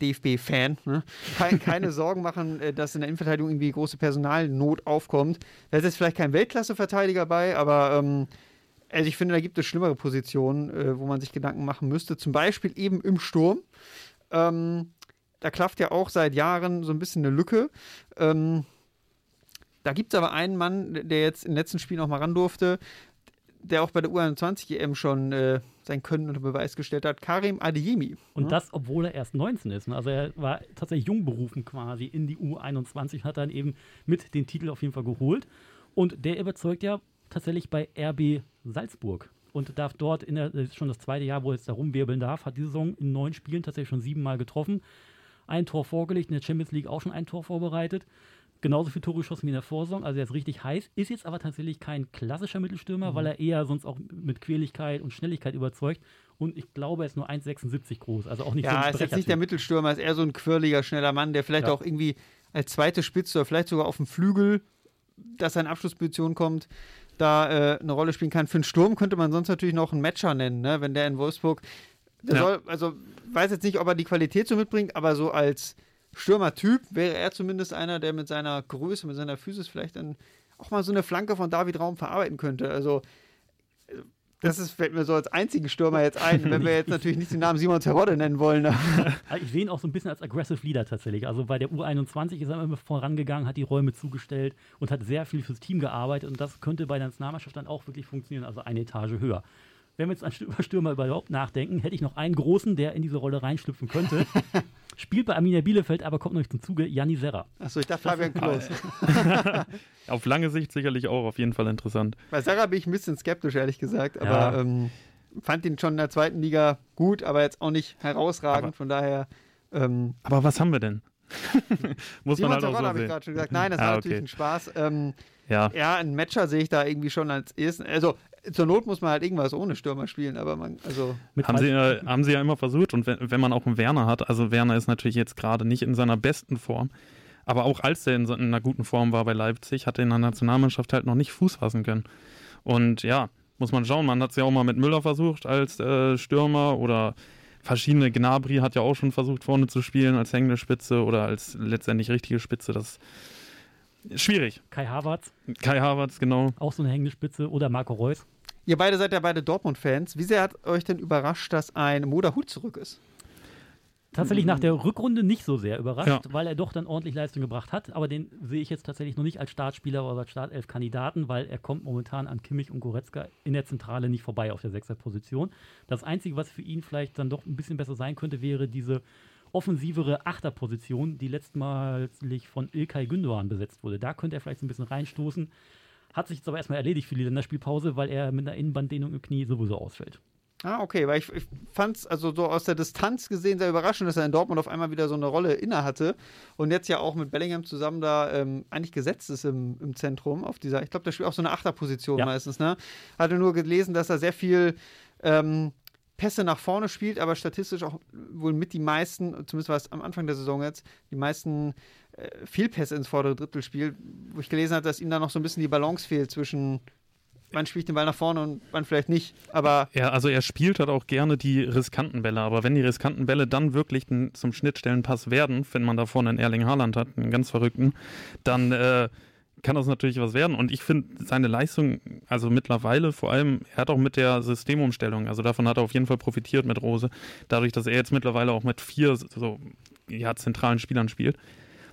DFB-Fan, ne? keine, keine Sorgen machen, äh, dass in der Innenverteidigung irgendwie große Personalnot aufkommt. Da ist jetzt vielleicht kein Weltklasse-Verteidiger bei, aber ähm, also ich finde, da gibt es schlimmere Positionen, äh, wo man sich Gedanken machen müsste. Zum Beispiel eben im Sturm. Ähm, da klafft ja auch seit Jahren so ein bisschen eine Lücke. Ähm, da gibt es aber einen Mann, der jetzt im letzten Spiel noch mal ran durfte, der auch bei der U21 EM schon äh, sein Können unter Beweis gestellt hat, Karim Adeyemi. Und ja? das, obwohl er erst 19 ist. Ne? Also er war tatsächlich jung berufen quasi in die U21, hat dann eben mit den Titel auf jeden Fall geholt. Und der überzeugt ja tatsächlich bei RB Salzburg und darf dort in der, das ist schon das zweite Jahr, wo er jetzt da rumwirbeln darf, hat diese Saison in neun Spielen tatsächlich schon siebenmal getroffen. Ein Tor vorgelegt, in der Champions League auch schon ein Tor vorbereitet. Genauso viel Tore geschossen wie in der Vorsaison, also er ist richtig heiß. Ist jetzt aber tatsächlich kein klassischer Mittelstürmer, mhm. weil er eher sonst auch mit Quäligkeit und Schnelligkeit überzeugt. Und ich glaube, er ist nur 1,76 groß, also auch nicht ja, so ein Ja, ist jetzt nicht der Mittelstürmer, ist eher so ein quirliger, schneller Mann, der vielleicht ja. auch irgendwie als zweite Spitze oder vielleicht sogar auf dem Flügel, dass er in Abschlussposition kommt, da äh, eine Rolle spielen kann. Für einen Sturm könnte man sonst natürlich noch einen Matcher nennen, ne? wenn der in Wolfsburg. Der ja. soll, also weiß jetzt nicht, ob er die Qualität so mitbringt, aber so als Stürmertyp wäre er zumindest einer, der mit seiner Größe, mit seiner Physis vielleicht dann auch mal so eine Flanke von David Raum verarbeiten könnte. Also das ist, fällt mir so als einzigen Stürmer jetzt ein, wenn wir jetzt natürlich nicht den Namen Simon Terodde nennen wollen. ich sehe ihn auch so ein bisschen als Aggressive Leader tatsächlich. Also bei der U21 ist er immer vorangegangen, hat die Räume zugestellt und hat sehr viel fürs Team gearbeitet. Und das könnte bei der Nationalmannschaft dann auch wirklich funktionieren, also eine Etage höher. Wenn wir jetzt an Stürmer überhaupt nachdenken, hätte ich noch einen großen, der in diese Rolle reinschlüpfen könnte. Spielt bei Arminia Bielefeld, aber kommt noch nicht zum Zuge, Janni Serra. Achso, ich dachte Fabian Klos. auf lange Sicht sicherlich auch auf jeden Fall interessant. Bei Serra bin ich ein bisschen skeptisch, ehrlich gesagt. Aber, ja. ähm, fand ihn schon in der zweiten Liga gut, aber jetzt auch nicht herausragend. Aber, von daher. Ähm, aber was haben wir denn? Muss man halt auch so habe ich gerade schon gesagt. Nein, das ah, war natürlich okay. ein Spaß. Ähm, ja. ja, ein Matcher sehe ich da irgendwie schon als ersten. Also zur Not muss man halt irgendwas ohne Stürmer spielen, aber man, also. haben, sie, ja, haben sie ja immer versucht und wenn, wenn man auch einen Werner hat, also Werner ist natürlich jetzt gerade nicht in seiner besten Form, aber auch als er in, in einer guten Form war bei Leipzig, hat er in der Nationalmannschaft halt noch nicht Fuß fassen können. Und ja, muss man schauen, man hat es ja auch mal mit Müller versucht als äh, Stürmer oder verschiedene Gnabry hat ja auch schon versucht vorne zu spielen als hängende Spitze oder als letztendlich richtige Spitze. Das schwierig. Kai Havertz. Kai Havertz, genau. Auch so eine hängende Spitze oder Marco Reus. Ihr beide seid ja beide Dortmund-Fans. Wie sehr hat euch denn überrascht, dass ein Moda Hut zurück ist? Tatsächlich nach der Rückrunde nicht so sehr überrascht, ja. weil er doch dann ordentlich Leistung gebracht hat. Aber den sehe ich jetzt tatsächlich noch nicht als Startspieler oder als Startelf-Kandidaten, weil er kommt momentan an Kimmich und Goretzka in der Zentrale nicht vorbei auf der Sechser-Position. Das Einzige, was für ihn vielleicht dann doch ein bisschen besser sein könnte, wäre diese offensivere Achterposition, die letztmalig von Ilkay Gündogan besetzt wurde. Da könnte er vielleicht so ein bisschen reinstoßen. Hat sich jetzt aber erstmal erledigt für die Länderspielpause, weil er mit einer Innenbanddehnung im Knie sowieso ausfällt. Ah, okay, weil ich, ich fand es also so aus der Distanz gesehen sehr überraschend, dass er in Dortmund auf einmal wieder so eine Rolle inne hatte und jetzt ja auch mit Bellingham zusammen da ähm, eigentlich gesetzt ist im, im Zentrum auf dieser, ich glaube, der spielt auch so eine Achterposition ja. meistens, ne? Hatte nur gelesen, dass er sehr viel ähm, Pässe nach vorne spielt, aber statistisch auch wohl mit die meisten, zumindest war es am Anfang der Saison jetzt, die meisten äh, Fehlpässe ins vordere Drittel spielt, wo ich gelesen habe, dass ihm da noch so ein bisschen die Balance fehlt zwischen wann spiele ich den Ball nach vorne und wann vielleicht nicht. Aber ja, also er spielt halt auch gerne die riskanten Bälle, aber wenn die riskanten Bälle dann wirklich zum Schnittstellenpass werden, wenn man da vorne einen Erling Haaland hat, einen ganz verrückten, dann äh, kann das natürlich was werden. Und ich finde seine Leistung, also mittlerweile vor allem, er hat auch mit der Systemumstellung, also davon hat er auf jeden Fall profitiert mit Rose, dadurch, dass er jetzt mittlerweile auch mit vier so ja, zentralen Spielern spielt.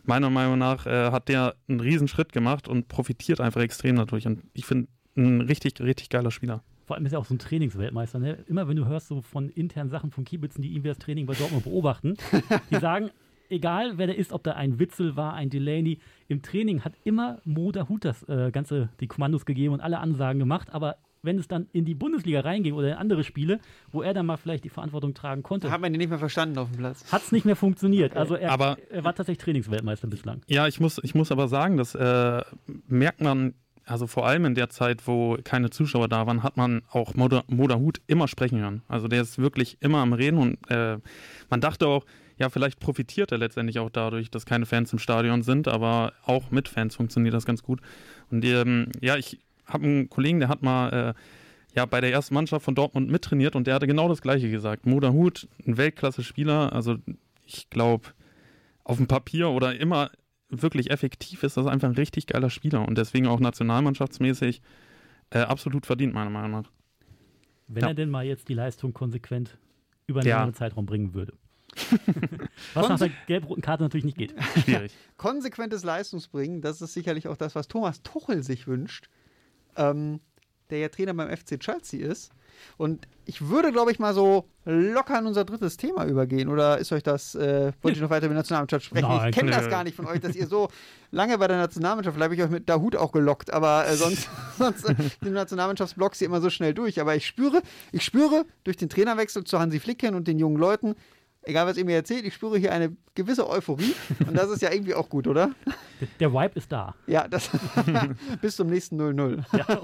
Meiner Meinung nach äh, hat der einen riesen Schritt gemacht und profitiert einfach extrem dadurch. Und ich finde, ein richtig, richtig geiler Spieler. Vor allem ist er auch so ein Trainingsweltmeister. Ne? Immer wenn du hörst so von internen Sachen von Kiebitzen, die irgendwie das Training bei Dortmund beobachten, die sagen, egal wer der ist, ob da ein Witzel war, ein Delaney, im Training hat immer Moda Hut das äh, Ganze, die Kommandos gegeben und alle Ansagen gemacht, aber wenn es dann in die Bundesliga reinging oder in andere Spiele, wo er dann mal vielleicht die Verantwortung tragen konnte. Hat man ihn nicht mehr verstanden auf dem Platz. Hat es nicht mehr funktioniert. Okay. Also er, aber, er, war tatsächlich Trainingsweltmeister bislang. Ja, ich muss, ich muss aber sagen, das äh, merkt man also vor allem in der Zeit, wo keine Zuschauer da waren, hat man auch Moda, Hut immer sprechen hören. Also der ist wirklich immer am Reden und äh, man dachte auch, ja, vielleicht profitiert er letztendlich auch dadurch, dass keine Fans im Stadion sind, aber auch mit Fans funktioniert das ganz gut. Und ähm, ja, ich habe einen Kollegen, der hat mal äh, ja, bei der ersten Mannschaft von Dortmund mittrainiert und der hatte genau das Gleiche gesagt. Moda Hut, ein Weltklasse-Spieler, also ich glaube, auf dem Papier oder immer wirklich effektiv ist, das einfach ein richtig geiler Spieler und deswegen auch nationalmannschaftsmäßig äh, absolut verdient, meiner Meinung nach. Wenn ja. er denn mal jetzt die Leistung konsequent über einen ja. langen Zeitraum bringen würde. was nach der gelb-roten Karte natürlich nicht geht. Schwierig. Konsequentes Leistungsbringen, das ist sicherlich auch das, was Thomas Tuchel sich wünscht, ähm, der ja Trainer beim FC Chelsea ist. Und ich würde, glaube ich, mal so locker in unser drittes Thema übergehen. Oder ist euch das, äh, wollt ihr noch weiter über die Nationalmannschaft sprechen? Nein, ich kenne das gar nicht von euch, dass ihr so lange bei der Nationalmannschaft, vielleicht habe ich euch mit Dahut auch gelockt, aber äh, sonst, sonst äh, die Nationalmannschaftsblocks hier immer so schnell durch. Aber ich spüre, ich spüre durch den Trainerwechsel zu Hansi Flicken und den jungen Leuten, egal was ihr mir erzählt, ich spüre hier eine gewisse Euphorie und das ist ja irgendwie auch gut, oder? Der Vibe ist da. Ja, das bis zum nächsten 0-0. Ja.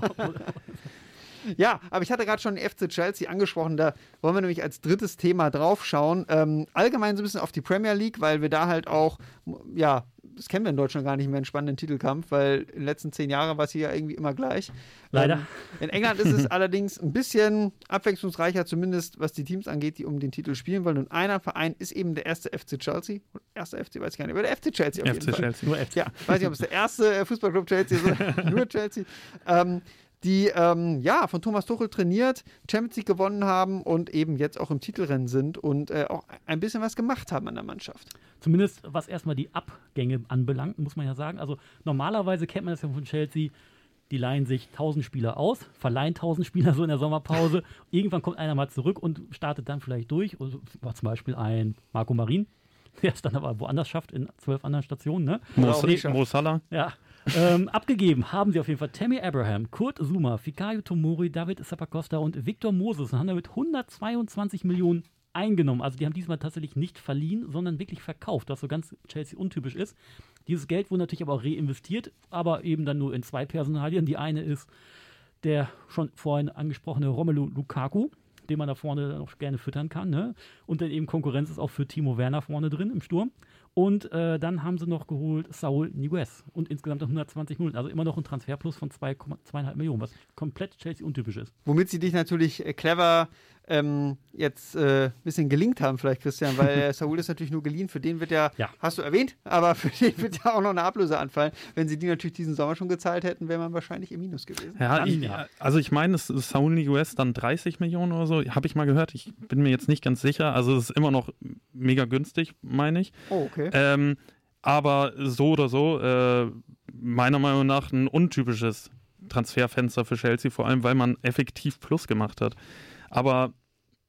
Ja, aber ich hatte gerade schon den FC Chelsea angesprochen, da wollen wir nämlich als drittes Thema draufschauen. Ähm, allgemein so ein bisschen auf die Premier League, weil wir da halt auch, ja, das kennen wir in Deutschland gar nicht mehr, einen spannenden Titelkampf, weil in den letzten zehn Jahren war es hier ja irgendwie immer gleich. Leider. Ähm, in England ist es allerdings ein bisschen abwechslungsreicher, zumindest was die Teams angeht, die um den Titel spielen wollen. Und einer Verein ist eben der erste FC Chelsea. Erster FC, weiß ich gar nicht, aber der FC Chelsea auf FC jeden Chelsea. Fall. Nur FC. Ja, weiß nicht, ob es der erste äh, Fußballclub Chelsea ist, nur Chelsea. Ähm, die ähm, ja von Thomas Tuchel trainiert, Champions League gewonnen haben und eben jetzt auch im Titelrennen sind und äh, auch ein bisschen was gemacht haben an der Mannschaft. Zumindest was erstmal die Abgänge anbelangt, muss man ja sagen. Also normalerweise kennt man das ja von Chelsea. Die leihen sich 1000 Spieler aus, verleihen 1000 Spieler so in der Sommerpause. Irgendwann kommt einer mal zurück und startet dann vielleicht durch. Also, war zum Beispiel ein Marco Marin, der es dann aber woanders schafft, in zwölf anderen Stationen. Ne? Mo, Mo Salah. Ja, ähm, abgegeben haben sie auf jeden Fall Tammy Abraham, Kurt Zuma, Fikayo Tomori, David Sapacosta und Victor Moses und haben damit 122 Millionen eingenommen. Also die haben diesmal tatsächlich nicht verliehen, sondern wirklich verkauft, was so ganz Chelsea untypisch ist. Dieses Geld wurde natürlich aber auch reinvestiert, aber eben dann nur in zwei Personalien. Die eine ist der schon vorhin angesprochene Romelu Lukaku, den man da vorne noch gerne füttern kann. Ne? Und dann eben Konkurrenz ist auch für Timo Werner vorne drin im Sturm. Und äh, dann haben sie noch geholt Saul Niguez und insgesamt 120 Millionen. Also immer noch ein Transferplus von 2,5 Millionen, was komplett Chelsea untypisch ist. Womit sie dich natürlich äh, clever ähm, jetzt ein äh, bisschen gelingt haben, vielleicht, Christian, weil Saul ist natürlich nur geliehen. Für den wird ja, ja, hast du erwähnt, aber für den wird ja auch noch eine Ablöse anfallen. Wenn sie die natürlich diesen Sommer schon gezahlt hätten, wäre man wahrscheinlich im Minus gewesen. Ja, ich, also ich meine, es ist Saul US dann 30 Millionen oder so, habe ich mal gehört. Ich bin mir jetzt nicht ganz sicher. Also es ist immer noch mega günstig, meine ich. Oh, okay. Ähm, aber so oder so, äh, meiner Meinung nach ein untypisches Transferfenster für Chelsea, vor allem weil man effektiv Plus gemacht hat. Aber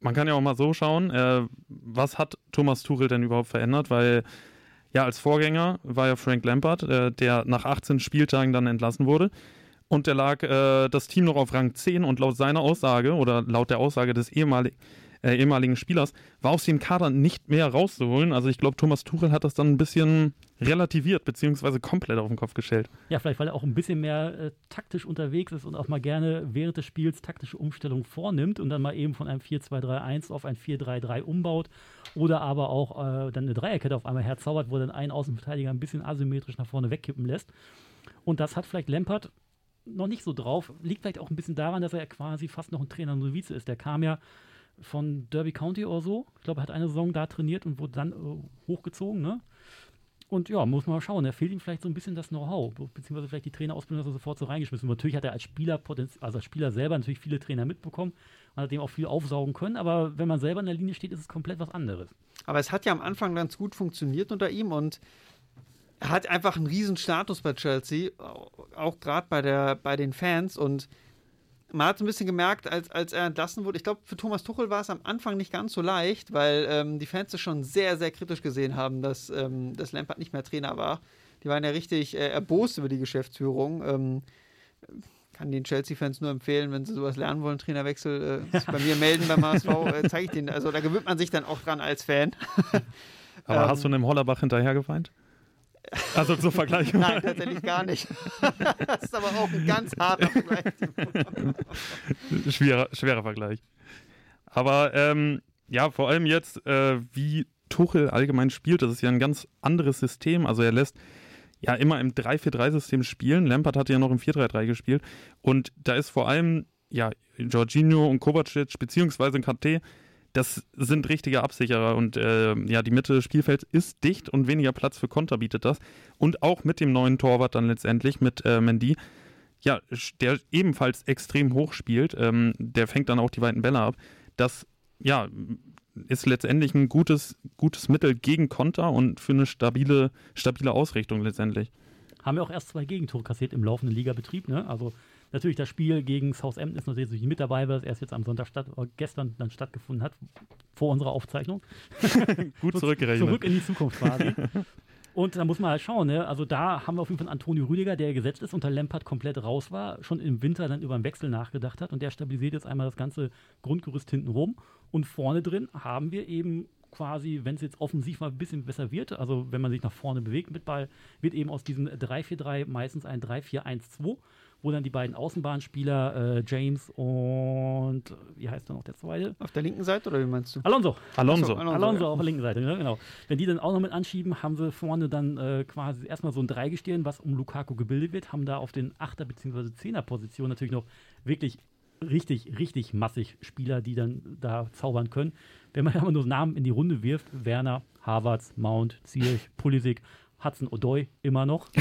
man kann ja auch mal so schauen, äh, was hat Thomas Tuchel denn überhaupt verändert? Weil ja, als Vorgänger war ja Frank Lampard, äh, der nach 18 Spieltagen dann entlassen wurde. Und der lag äh, das Team noch auf Rang 10 und laut seiner Aussage oder laut der Aussage des ehemaligen äh, ehemaligen Spielers, war aus dem Kader nicht mehr rauszuholen. Also ich glaube, Thomas Tuchel hat das dann ein bisschen relativiert, beziehungsweise komplett auf den Kopf gestellt. Ja, vielleicht, weil er auch ein bisschen mehr äh, taktisch unterwegs ist und auch mal gerne während des Spiels taktische Umstellungen vornimmt und dann mal eben von einem 4-2-3-1 auf ein 4-3-3 umbaut oder aber auch äh, dann eine Dreierkette auf einmal herzaubert, wo dann ein Außenverteidiger ein bisschen asymmetrisch nach vorne wegkippen lässt. Und das hat vielleicht Lampert noch nicht so drauf. Liegt vielleicht auch ein bisschen daran, dass er quasi fast noch ein Trainer Novize ist. Der kam ja von Derby County oder so. Ich glaube, er hat eine Saison da trainiert und wurde dann äh, hochgezogen, ne? Und ja, muss man mal schauen. Da fehlt ihm vielleicht so ein bisschen das Know-how, beziehungsweise vielleicht die Trainerausbildung, dass er sofort so reingeschmissen wird. Natürlich hat er als Spieler, also als Spieler selber natürlich viele Trainer mitbekommen und hat dem auch viel aufsaugen können, aber wenn man selber in der Linie steht, ist es komplett was anderes. Aber es hat ja am Anfang ganz gut funktioniert unter ihm und er hat einfach einen riesen Status bei Chelsea, auch gerade bei, bei den Fans und man hat ein bisschen gemerkt, als, als er entlassen wurde, ich glaube, für Thomas Tuchel war es am Anfang nicht ganz so leicht, weil ähm, die Fans es schon sehr, sehr kritisch gesehen haben, dass, ähm, dass Lampard nicht mehr Trainer war. Die waren ja richtig äh, erbost über die Geschäftsführung. Ähm, kann den Chelsea-Fans nur empfehlen, wenn sie sowas lernen wollen, Trainerwechsel, äh, bei mir melden beim HSV, äh, zeige ich denen. Also da gewöhnt man sich dann auch dran als Fan. Aber hast du einem Hollerbach hinterher geweint? Also zum Vergleich. Nein, tatsächlich gar nicht. das ist aber auch ein ganz harter Vergleich. schwerer, schwerer Vergleich. Aber ähm, ja, vor allem jetzt, äh, wie Tuchel allgemein spielt, das ist ja ein ganz anderes System. Also er lässt ja immer im 3-4-3-System spielen. Lampard hatte ja noch im 4-3-3 gespielt. Und da ist vor allem ja Jorginho und Kovacic beziehungsweise Kante das sind richtige Absicherer und äh, ja, die Mitte des Spielfelds ist dicht und weniger Platz für Konter bietet das. Und auch mit dem neuen Torwart dann letztendlich, mit äh, Mendy, ja, der ebenfalls extrem hoch spielt, ähm, der fängt dann auch die weiten Bälle ab. Das, ja, ist letztendlich ein gutes, gutes Mittel gegen Konter und für eine stabile, stabile Ausrichtung letztendlich. Haben wir auch erst zwei Gegentore kassiert im laufenden Ligabetrieb, ne? Also Natürlich das Spiel gegen Southampton ist natürlich nicht mit dabei, weil es erst jetzt am Sonntag statt, äh, gestern dann stattgefunden hat, vor unserer Aufzeichnung. Gut zurückgerechnet. Zurück in die Zukunft quasi. Und da muss man halt schauen, ne? Also da haben wir auf jeden Fall Antonio Rüdiger, der gesetzt ist, unter Lampard komplett raus war, schon im Winter dann über einen Wechsel nachgedacht hat und der stabilisiert jetzt einmal das ganze Grundgerüst hinten rum. Und vorne drin haben wir eben quasi, wenn es jetzt offensiv mal ein bisschen besser wird, also wenn man sich nach vorne bewegt mit Ball, wird eben aus diesem 3-4-3 meistens ein 3-4-1-2 wo dann die beiden Außenbahnspieler, äh, James und wie heißt dann noch der zweite? Auf der linken Seite oder wie meinst du? Alonso. Alonso. Alonso, Alonso ja. auf der linken Seite, ja, genau. Wenn die dann auch noch mit anschieben, haben sie vorne dann äh, quasi erstmal so ein Dreigestirn, was um Lukaku gebildet wird, haben da auf den Achter- bzw. Zehner-Positionen natürlich noch wirklich richtig, richtig massig Spieler, die dann da zaubern können. Wenn man aber nur Namen in die Runde wirft, Werner, Havertz, Mount, Zierich, Pulisic, Hudson Odoi immer noch.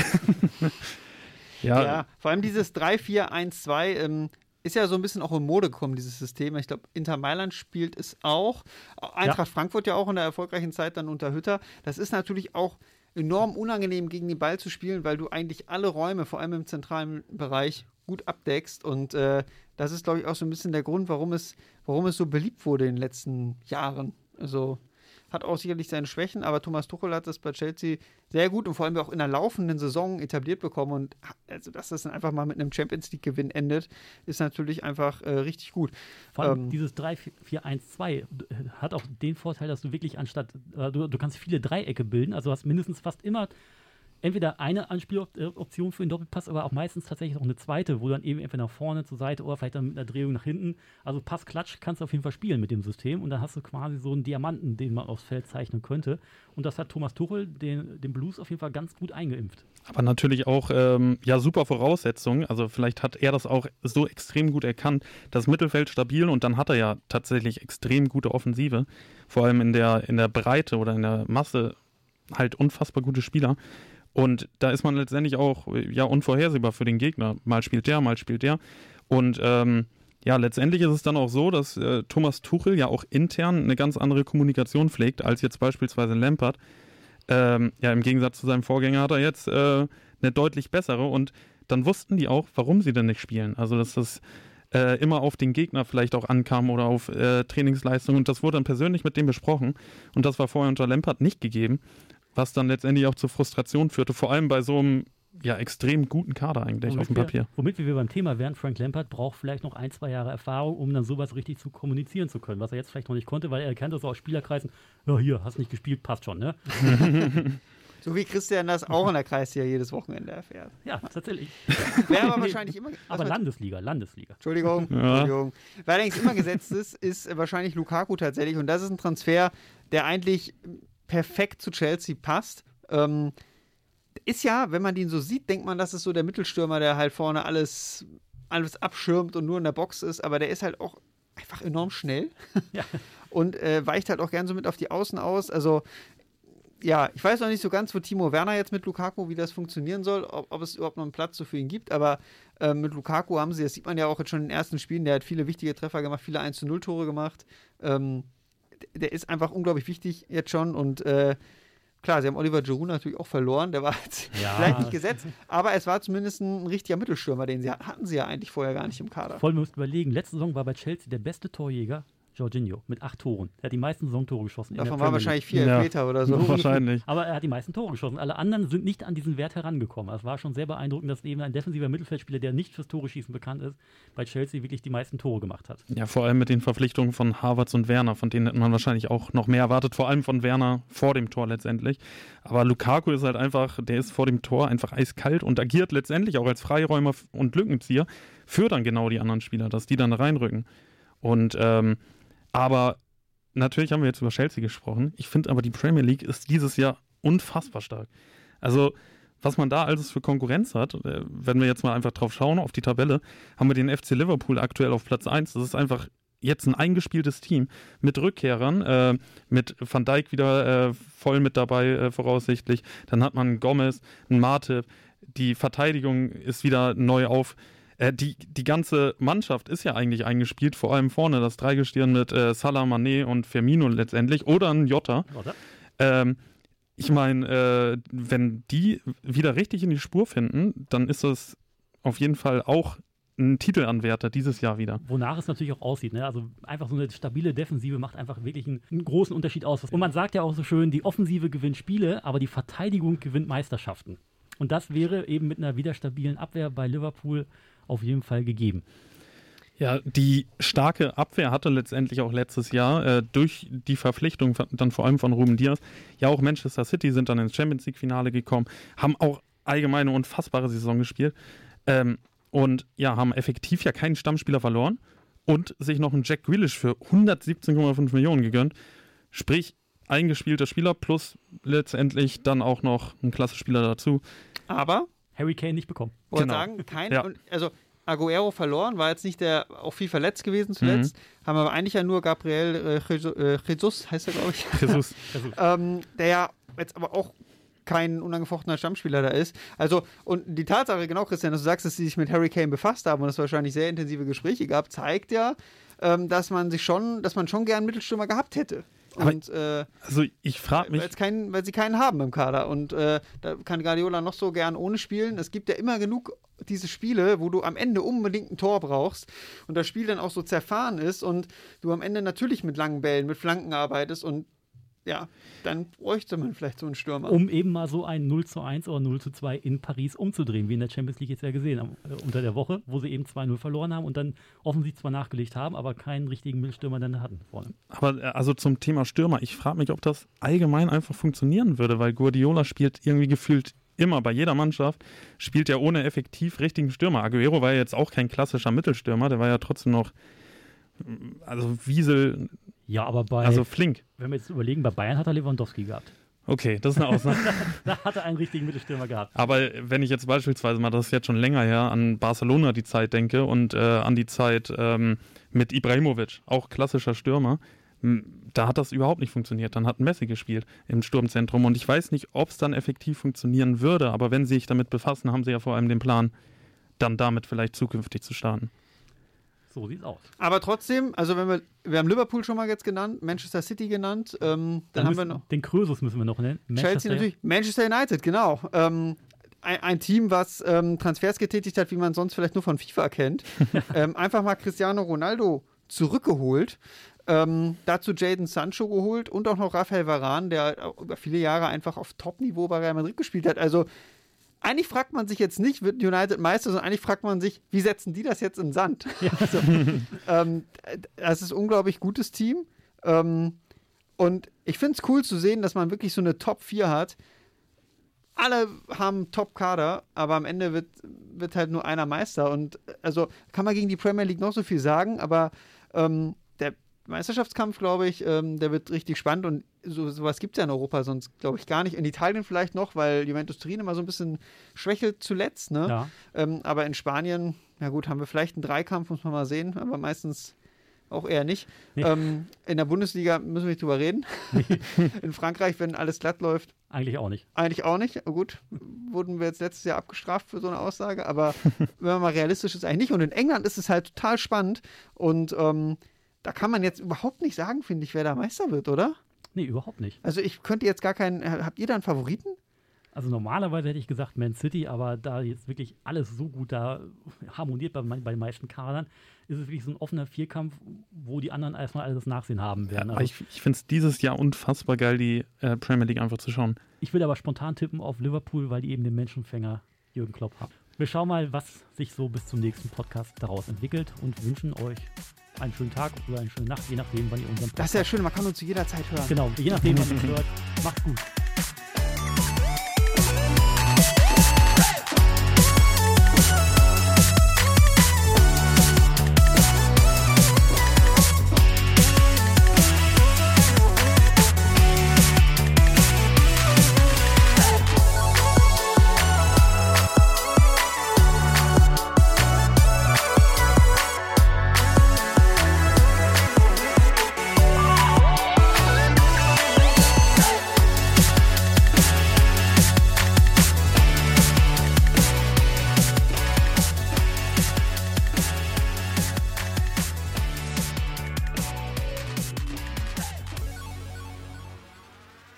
Ja. ja, vor allem dieses 3-4-1-2 ähm, ist ja so ein bisschen auch in Mode gekommen, dieses System. Ich glaube, Inter Mailand spielt es auch. Eintracht ja. Frankfurt ja auch in der erfolgreichen Zeit dann unter Hütter. Das ist natürlich auch enorm unangenehm, gegen den Ball zu spielen, weil du eigentlich alle Räume, vor allem im zentralen Bereich, gut abdeckst. Und äh, das ist, glaube ich, auch so ein bisschen der Grund, warum es, warum es so beliebt wurde in den letzten Jahren. Also hat auch sicherlich seine Schwächen, aber Thomas Tuchel hat das bei Chelsea sehr gut und vor allem auch in der laufenden Saison etabliert bekommen. Und also, dass das dann einfach mal mit einem Champions League-Gewinn endet, ist natürlich einfach äh, richtig gut. Vor allem ähm, dieses 3-4-1-2 äh, hat auch den Vorteil, dass du wirklich anstatt, äh, du, du kannst viele Dreiecke bilden, also hast mindestens fast immer entweder eine Anspieloption für den Doppelpass, aber auch meistens tatsächlich auch eine zweite, wo dann eben entweder nach vorne, zur Seite oder vielleicht dann mit einer Drehung nach hinten. Also Passklatsch kannst du auf jeden Fall spielen mit dem System und dann hast du quasi so einen Diamanten, den man aufs Feld zeichnen könnte. Und das hat Thomas Tuchel den, den Blues auf jeden Fall ganz gut eingeimpft. Aber natürlich auch ähm, ja super Voraussetzungen. Also vielleicht hat er das auch so extrem gut erkannt. Das Mittelfeld stabil und dann hat er ja tatsächlich extrem gute Offensive. Vor allem in der, in der Breite oder in der Masse halt unfassbar gute Spieler. Und da ist man letztendlich auch ja unvorhersehbar für den Gegner. Mal spielt der, mal spielt der. Und ähm, ja, letztendlich ist es dann auch so, dass äh, Thomas Tuchel ja auch intern eine ganz andere Kommunikation pflegt als jetzt beispielsweise Lampard. Ähm, ja, im Gegensatz zu seinem Vorgänger hat er jetzt äh, eine deutlich bessere und dann wussten die auch, warum sie denn nicht spielen. Also, dass das äh, immer auf den Gegner vielleicht auch ankam oder auf äh, Trainingsleistung und das wurde dann persönlich mit dem besprochen und das war vorher unter Lampard nicht gegeben was dann letztendlich auch zur Frustration führte, vor allem bei so einem ja, extrem guten Kader eigentlich womit auf dem Papier. Wir, womit wir beim Thema wären, Frank Lampard braucht vielleicht noch ein, zwei Jahre Erfahrung, um dann sowas richtig zu kommunizieren zu können, was er jetzt vielleicht noch nicht konnte, weil er kennt das aus Spielerkreisen. Ja, hier, hast nicht gespielt, passt schon, ne? so wie Christian das auch in der Kreisliga jedes Wochenende erfährt. Ja, tatsächlich. Wer aber wahrscheinlich immer. Aber Landesliga, Landesliga. Entschuldigung, ja. Entschuldigung. Wer allerdings immer gesetzt ist, ist wahrscheinlich Lukaku tatsächlich. Und das ist ein Transfer, der eigentlich perfekt zu Chelsea passt. Ähm, ist ja, wenn man den so sieht, denkt man, das ist so der Mittelstürmer, der halt vorne alles, alles abschirmt und nur in der Box ist, aber der ist halt auch einfach enorm schnell ja. und äh, weicht halt auch gern so mit auf die Außen aus. Also ja, ich weiß noch nicht so ganz, wo Timo Werner jetzt mit Lukaku, wie das funktionieren soll, ob, ob es überhaupt noch einen Platz so für ihn gibt, aber äh, mit Lukaku haben sie, das sieht man ja auch jetzt schon in den ersten Spielen, der hat viele wichtige Treffer gemacht, viele 1-0-Tore gemacht. Ähm, der ist einfach unglaublich wichtig jetzt schon und äh, klar, sie haben Oliver Giroud natürlich auch verloren, der war jetzt ja. vielleicht nicht gesetzt, aber es war zumindest ein richtiger Mittelstürmer, den sie hatten sie ja eigentlich vorher gar nicht im Kader. Voll müsst überlegen, letzte Saison war bei Chelsea der beste Torjäger Jorginho mit acht Toren. Er hat die meisten Saisontore geschossen. Davon waren wahrscheinlich vier ja. Meter oder so. wahrscheinlich. Aber er hat die meisten Tore geschossen. Alle anderen sind nicht an diesen Wert herangekommen. Es war schon sehr beeindruckend, dass eben ein defensiver Mittelfeldspieler, der nicht fürs Tore schießen bekannt ist, bei Chelsea wirklich die meisten Tore gemacht hat. Ja, vor allem mit den Verpflichtungen von Havertz und Werner, von denen hätte man wahrscheinlich auch noch mehr erwartet. Vor allem von Werner vor dem Tor letztendlich. Aber Lukaku ist halt einfach, der ist vor dem Tor einfach eiskalt und agiert letztendlich auch als Freiräumer und Lückenzieher für dann genau die anderen Spieler, dass die dann reinrücken. Und ähm, aber natürlich haben wir jetzt über Chelsea gesprochen. Ich finde aber, die Premier League ist dieses Jahr unfassbar stark. Also, was man da alles für Konkurrenz hat, äh, wenn wir jetzt mal einfach drauf schauen, auf die Tabelle, haben wir den FC Liverpool aktuell auf Platz 1. Das ist einfach jetzt ein eingespieltes Team mit Rückkehrern, äh, mit Van Dijk wieder äh, voll mit dabei, äh, voraussichtlich. Dann hat man Gomez, einen Mate. Die Verteidigung ist wieder neu auf äh, die, die ganze Mannschaft ist ja eigentlich eingespielt, vor allem vorne das Dreigestirn mit äh, Salah, Mané und Firmino letztendlich oder ein Jota. Ähm, ich meine, äh, wenn die wieder richtig in die Spur finden, dann ist das auf jeden Fall auch ein Titelanwärter dieses Jahr wieder. Wonach es natürlich auch aussieht. Ne? Also einfach so eine stabile Defensive macht einfach wirklich einen, einen, großen Unterschied aus. Und man sagt ja auch so schön, die Offensive gewinnt Spiele, aber die Verteidigung gewinnt Meisterschaften. Und das wäre eben mit einer wieder stabilen Abwehr bei Liverpool auf jeden Fall gegeben. Ja, die starke Abwehr hatte letztendlich auch letztes Jahr äh, durch die Verpflichtung von, dann vor allem von Ruben Diaz. Ja, auch Manchester City sind dann ins Champions League-Finale gekommen, haben auch allgemeine unfassbare Saison gespielt ähm, und ja, haben effektiv ja keinen Stammspieler verloren und sich noch einen Jack Grealish für 117,5 Millionen gegönnt. Sprich, eingespielter Spieler plus letztendlich dann auch noch ein klasse Spieler dazu. Aber Harry Kane nicht bekommen. Wollte genau. sagen, kein, ja. also Aguero verloren, war jetzt nicht der, auch viel verletzt gewesen zuletzt, mhm. haben aber eigentlich ja nur Gabriel äh, äh Jesus, heißt er glaube ich, Jesus. ähm, der ja jetzt aber auch kein unangefochtener Stammspieler da ist. Also, und die Tatsache, genau, Christian, dass du sagst, dass sie sich mit Harry Kane befasst haben und es wahrscheinlich sehr intensive Gespräche gab, zeigt ja, ähm, dass man sich schon, dass man schon gern Mittelstürmer gehabt hätte. Und, äh, also ich frage mich. Keinen, weil sie keinen haben im Kader. Und äh, da kann Guardiola noch so gern ohne spielen. Es gibt ja immer genug diese Spiele, wo du am Ende unbedingt ein Tor brauchst und das Spiel dann auch so zerfahren ist und du am Ende natürlich mit langen Bällen, mit Flanken arbeitest und ja, dann bräuchte man vielleicht so einen Stürmer. Um eben mal so ein 0 zu 1 oder 0 zu 2 in Paris umzudrehen, wie in der Champions League jetzt ja gesehen haben, äh, unter der Woche, wo sie eben 2-0 verloren haben und dann offensichtlich zwar nachgelegt haben, aber keinen richtigen Mittelstürmer dann hatten vorne. Aber äh, also zum Thema Stürmer, ich frage mich, ob das allgemein einfach funktionieren würde, weil Guardiola spielt irgendwie gefühlt immer bei jeder Mannschaft, spielt ja ohne effektiv richtigen Stürmer. Aguero war ja jetzt auch kein klassischer Mittelstürmer, der war ja trotzdem noch, also Wiesel. Ja, aber bei. Also flink. Wenn wir jetzt überlegen, bei Bayern hat er Lewandowski gehabt. Okay, das ist eine Ausnahme. da hat er einen richtigen Mittelstürmer gehabt. Aber wenn ich jetzt beispielsweise mal, das ist jetzt schon länger her, an Barcelona die Zeit denke und äh, an die Zeit ähm, mit Ibrahimovic, auch klassischer Stürmer, da hat das überhaupt nicht funktioniert. Dann hat Messi gespielt im Sturmzentrum und ich weiß nicht, ob es dann effektiv funktionieren würde, aber wenn sie sich damit befassen, haben sie ja vor allem den Plan, dann damit vielleicht zukünftig zu starten. So sieht's aus. Aber trotzdem, also wenn wir, wir haben Liverpool schon mal jetzt genannt, Manchester City genannt, ähm, dann, dann haben wir noch. Den Krösus müssen wir noch nennen. Manchester Chelsea natürlich. Manchester United, genau. Ähm, ein, ein, Team, was ähm, Transfers getätigt hat, wie man sonst vielleicht nur von FIFA kennt. Ähm, einfach mal Cristiano Ronaldo zurückgeholt. Ähm, dazu Jaden Sancho geholt und auch noch Rafael Varan, der über viele Jahre einfach auf Top-Niveau bei Real Madrid gespielt hat. Also eigentlich fragt man sich jetzt nicht, wird United Meister, sondern eigentlich fragt man sich, wie setzen die das jetzt in Sand? Ja. Also, ähm, das ist ein unglaublich gutes Team. Ähm, und ich finde es cool zu sehen, dass man wirklich so eine Top 4 hat. Alle haben Top-Kader, aber am Ende wird, wird halt nur einer Meister. Und also kann man gegen die Premier League noch so viel sagen, aber ähm, der Meisterschaftskampf, glaube ich, ähm, der wird richtig spannend und so, sowas gibt es ja in Europa sonst, glaube ich, gar nicht. In Italien vielleicht noch, weil Juventus Turin immer so ein bisschen schwächelt zuletzt. Ne? Ja. Ähm, aber in Spanien, ja gut, haben wir vielleicht einen Dreikampf, muss man mal sehen, aber meistens auch eher nicht. Nee. Ähm, in der Bundesliga müssen wir nicht drüber reden. Nee. in Frankreich, wenn alles glatt läuft. Eigentlich auch nicht. Eigentlich auch nicht. Gut, wurden wir jetzt letztes Jahr abgestraft für so eine Aussage, aber wenn man mal realistisch ist, eigentlich nicht. Und in England ist es halt total spannend und ähm, da kann man jetzt überhaupt nicht sagen, finde ich, wer da Meister wird, oder? Nee, überhaupt nicht. Also ich könnte jetzt gar keinen. Habt ihr da einen Favoriten? Also normalerweise hätte ich gesagt Man City, aber da jetzt wirklich alles so gut da harmoniert bei, bei den meisten Kadern, ist es wirklich so ein offener Vierkampf, wo die anderen erstmal alles Nachsehen haben werden. Also ich ich finde es dieses Jahr unfassbar geil, die äh, Premier League einfach zu schauen. Ich will aber spontan tippen auf Liverpool, weil die eben den Menschenfänger Jürgen Klopp haben. Wir schauen mal, was sich so bis zum nächsten Podcast daraus entwickelt und wünschen euch einen schönen Tag oder eine schöne Nacht, je nachdem, wann ihr unseren Podcast Das ist ja schön, man kann uns zu jeder Zeit hören. Genau, je nachdem, wann ihr hört. Macht's gut.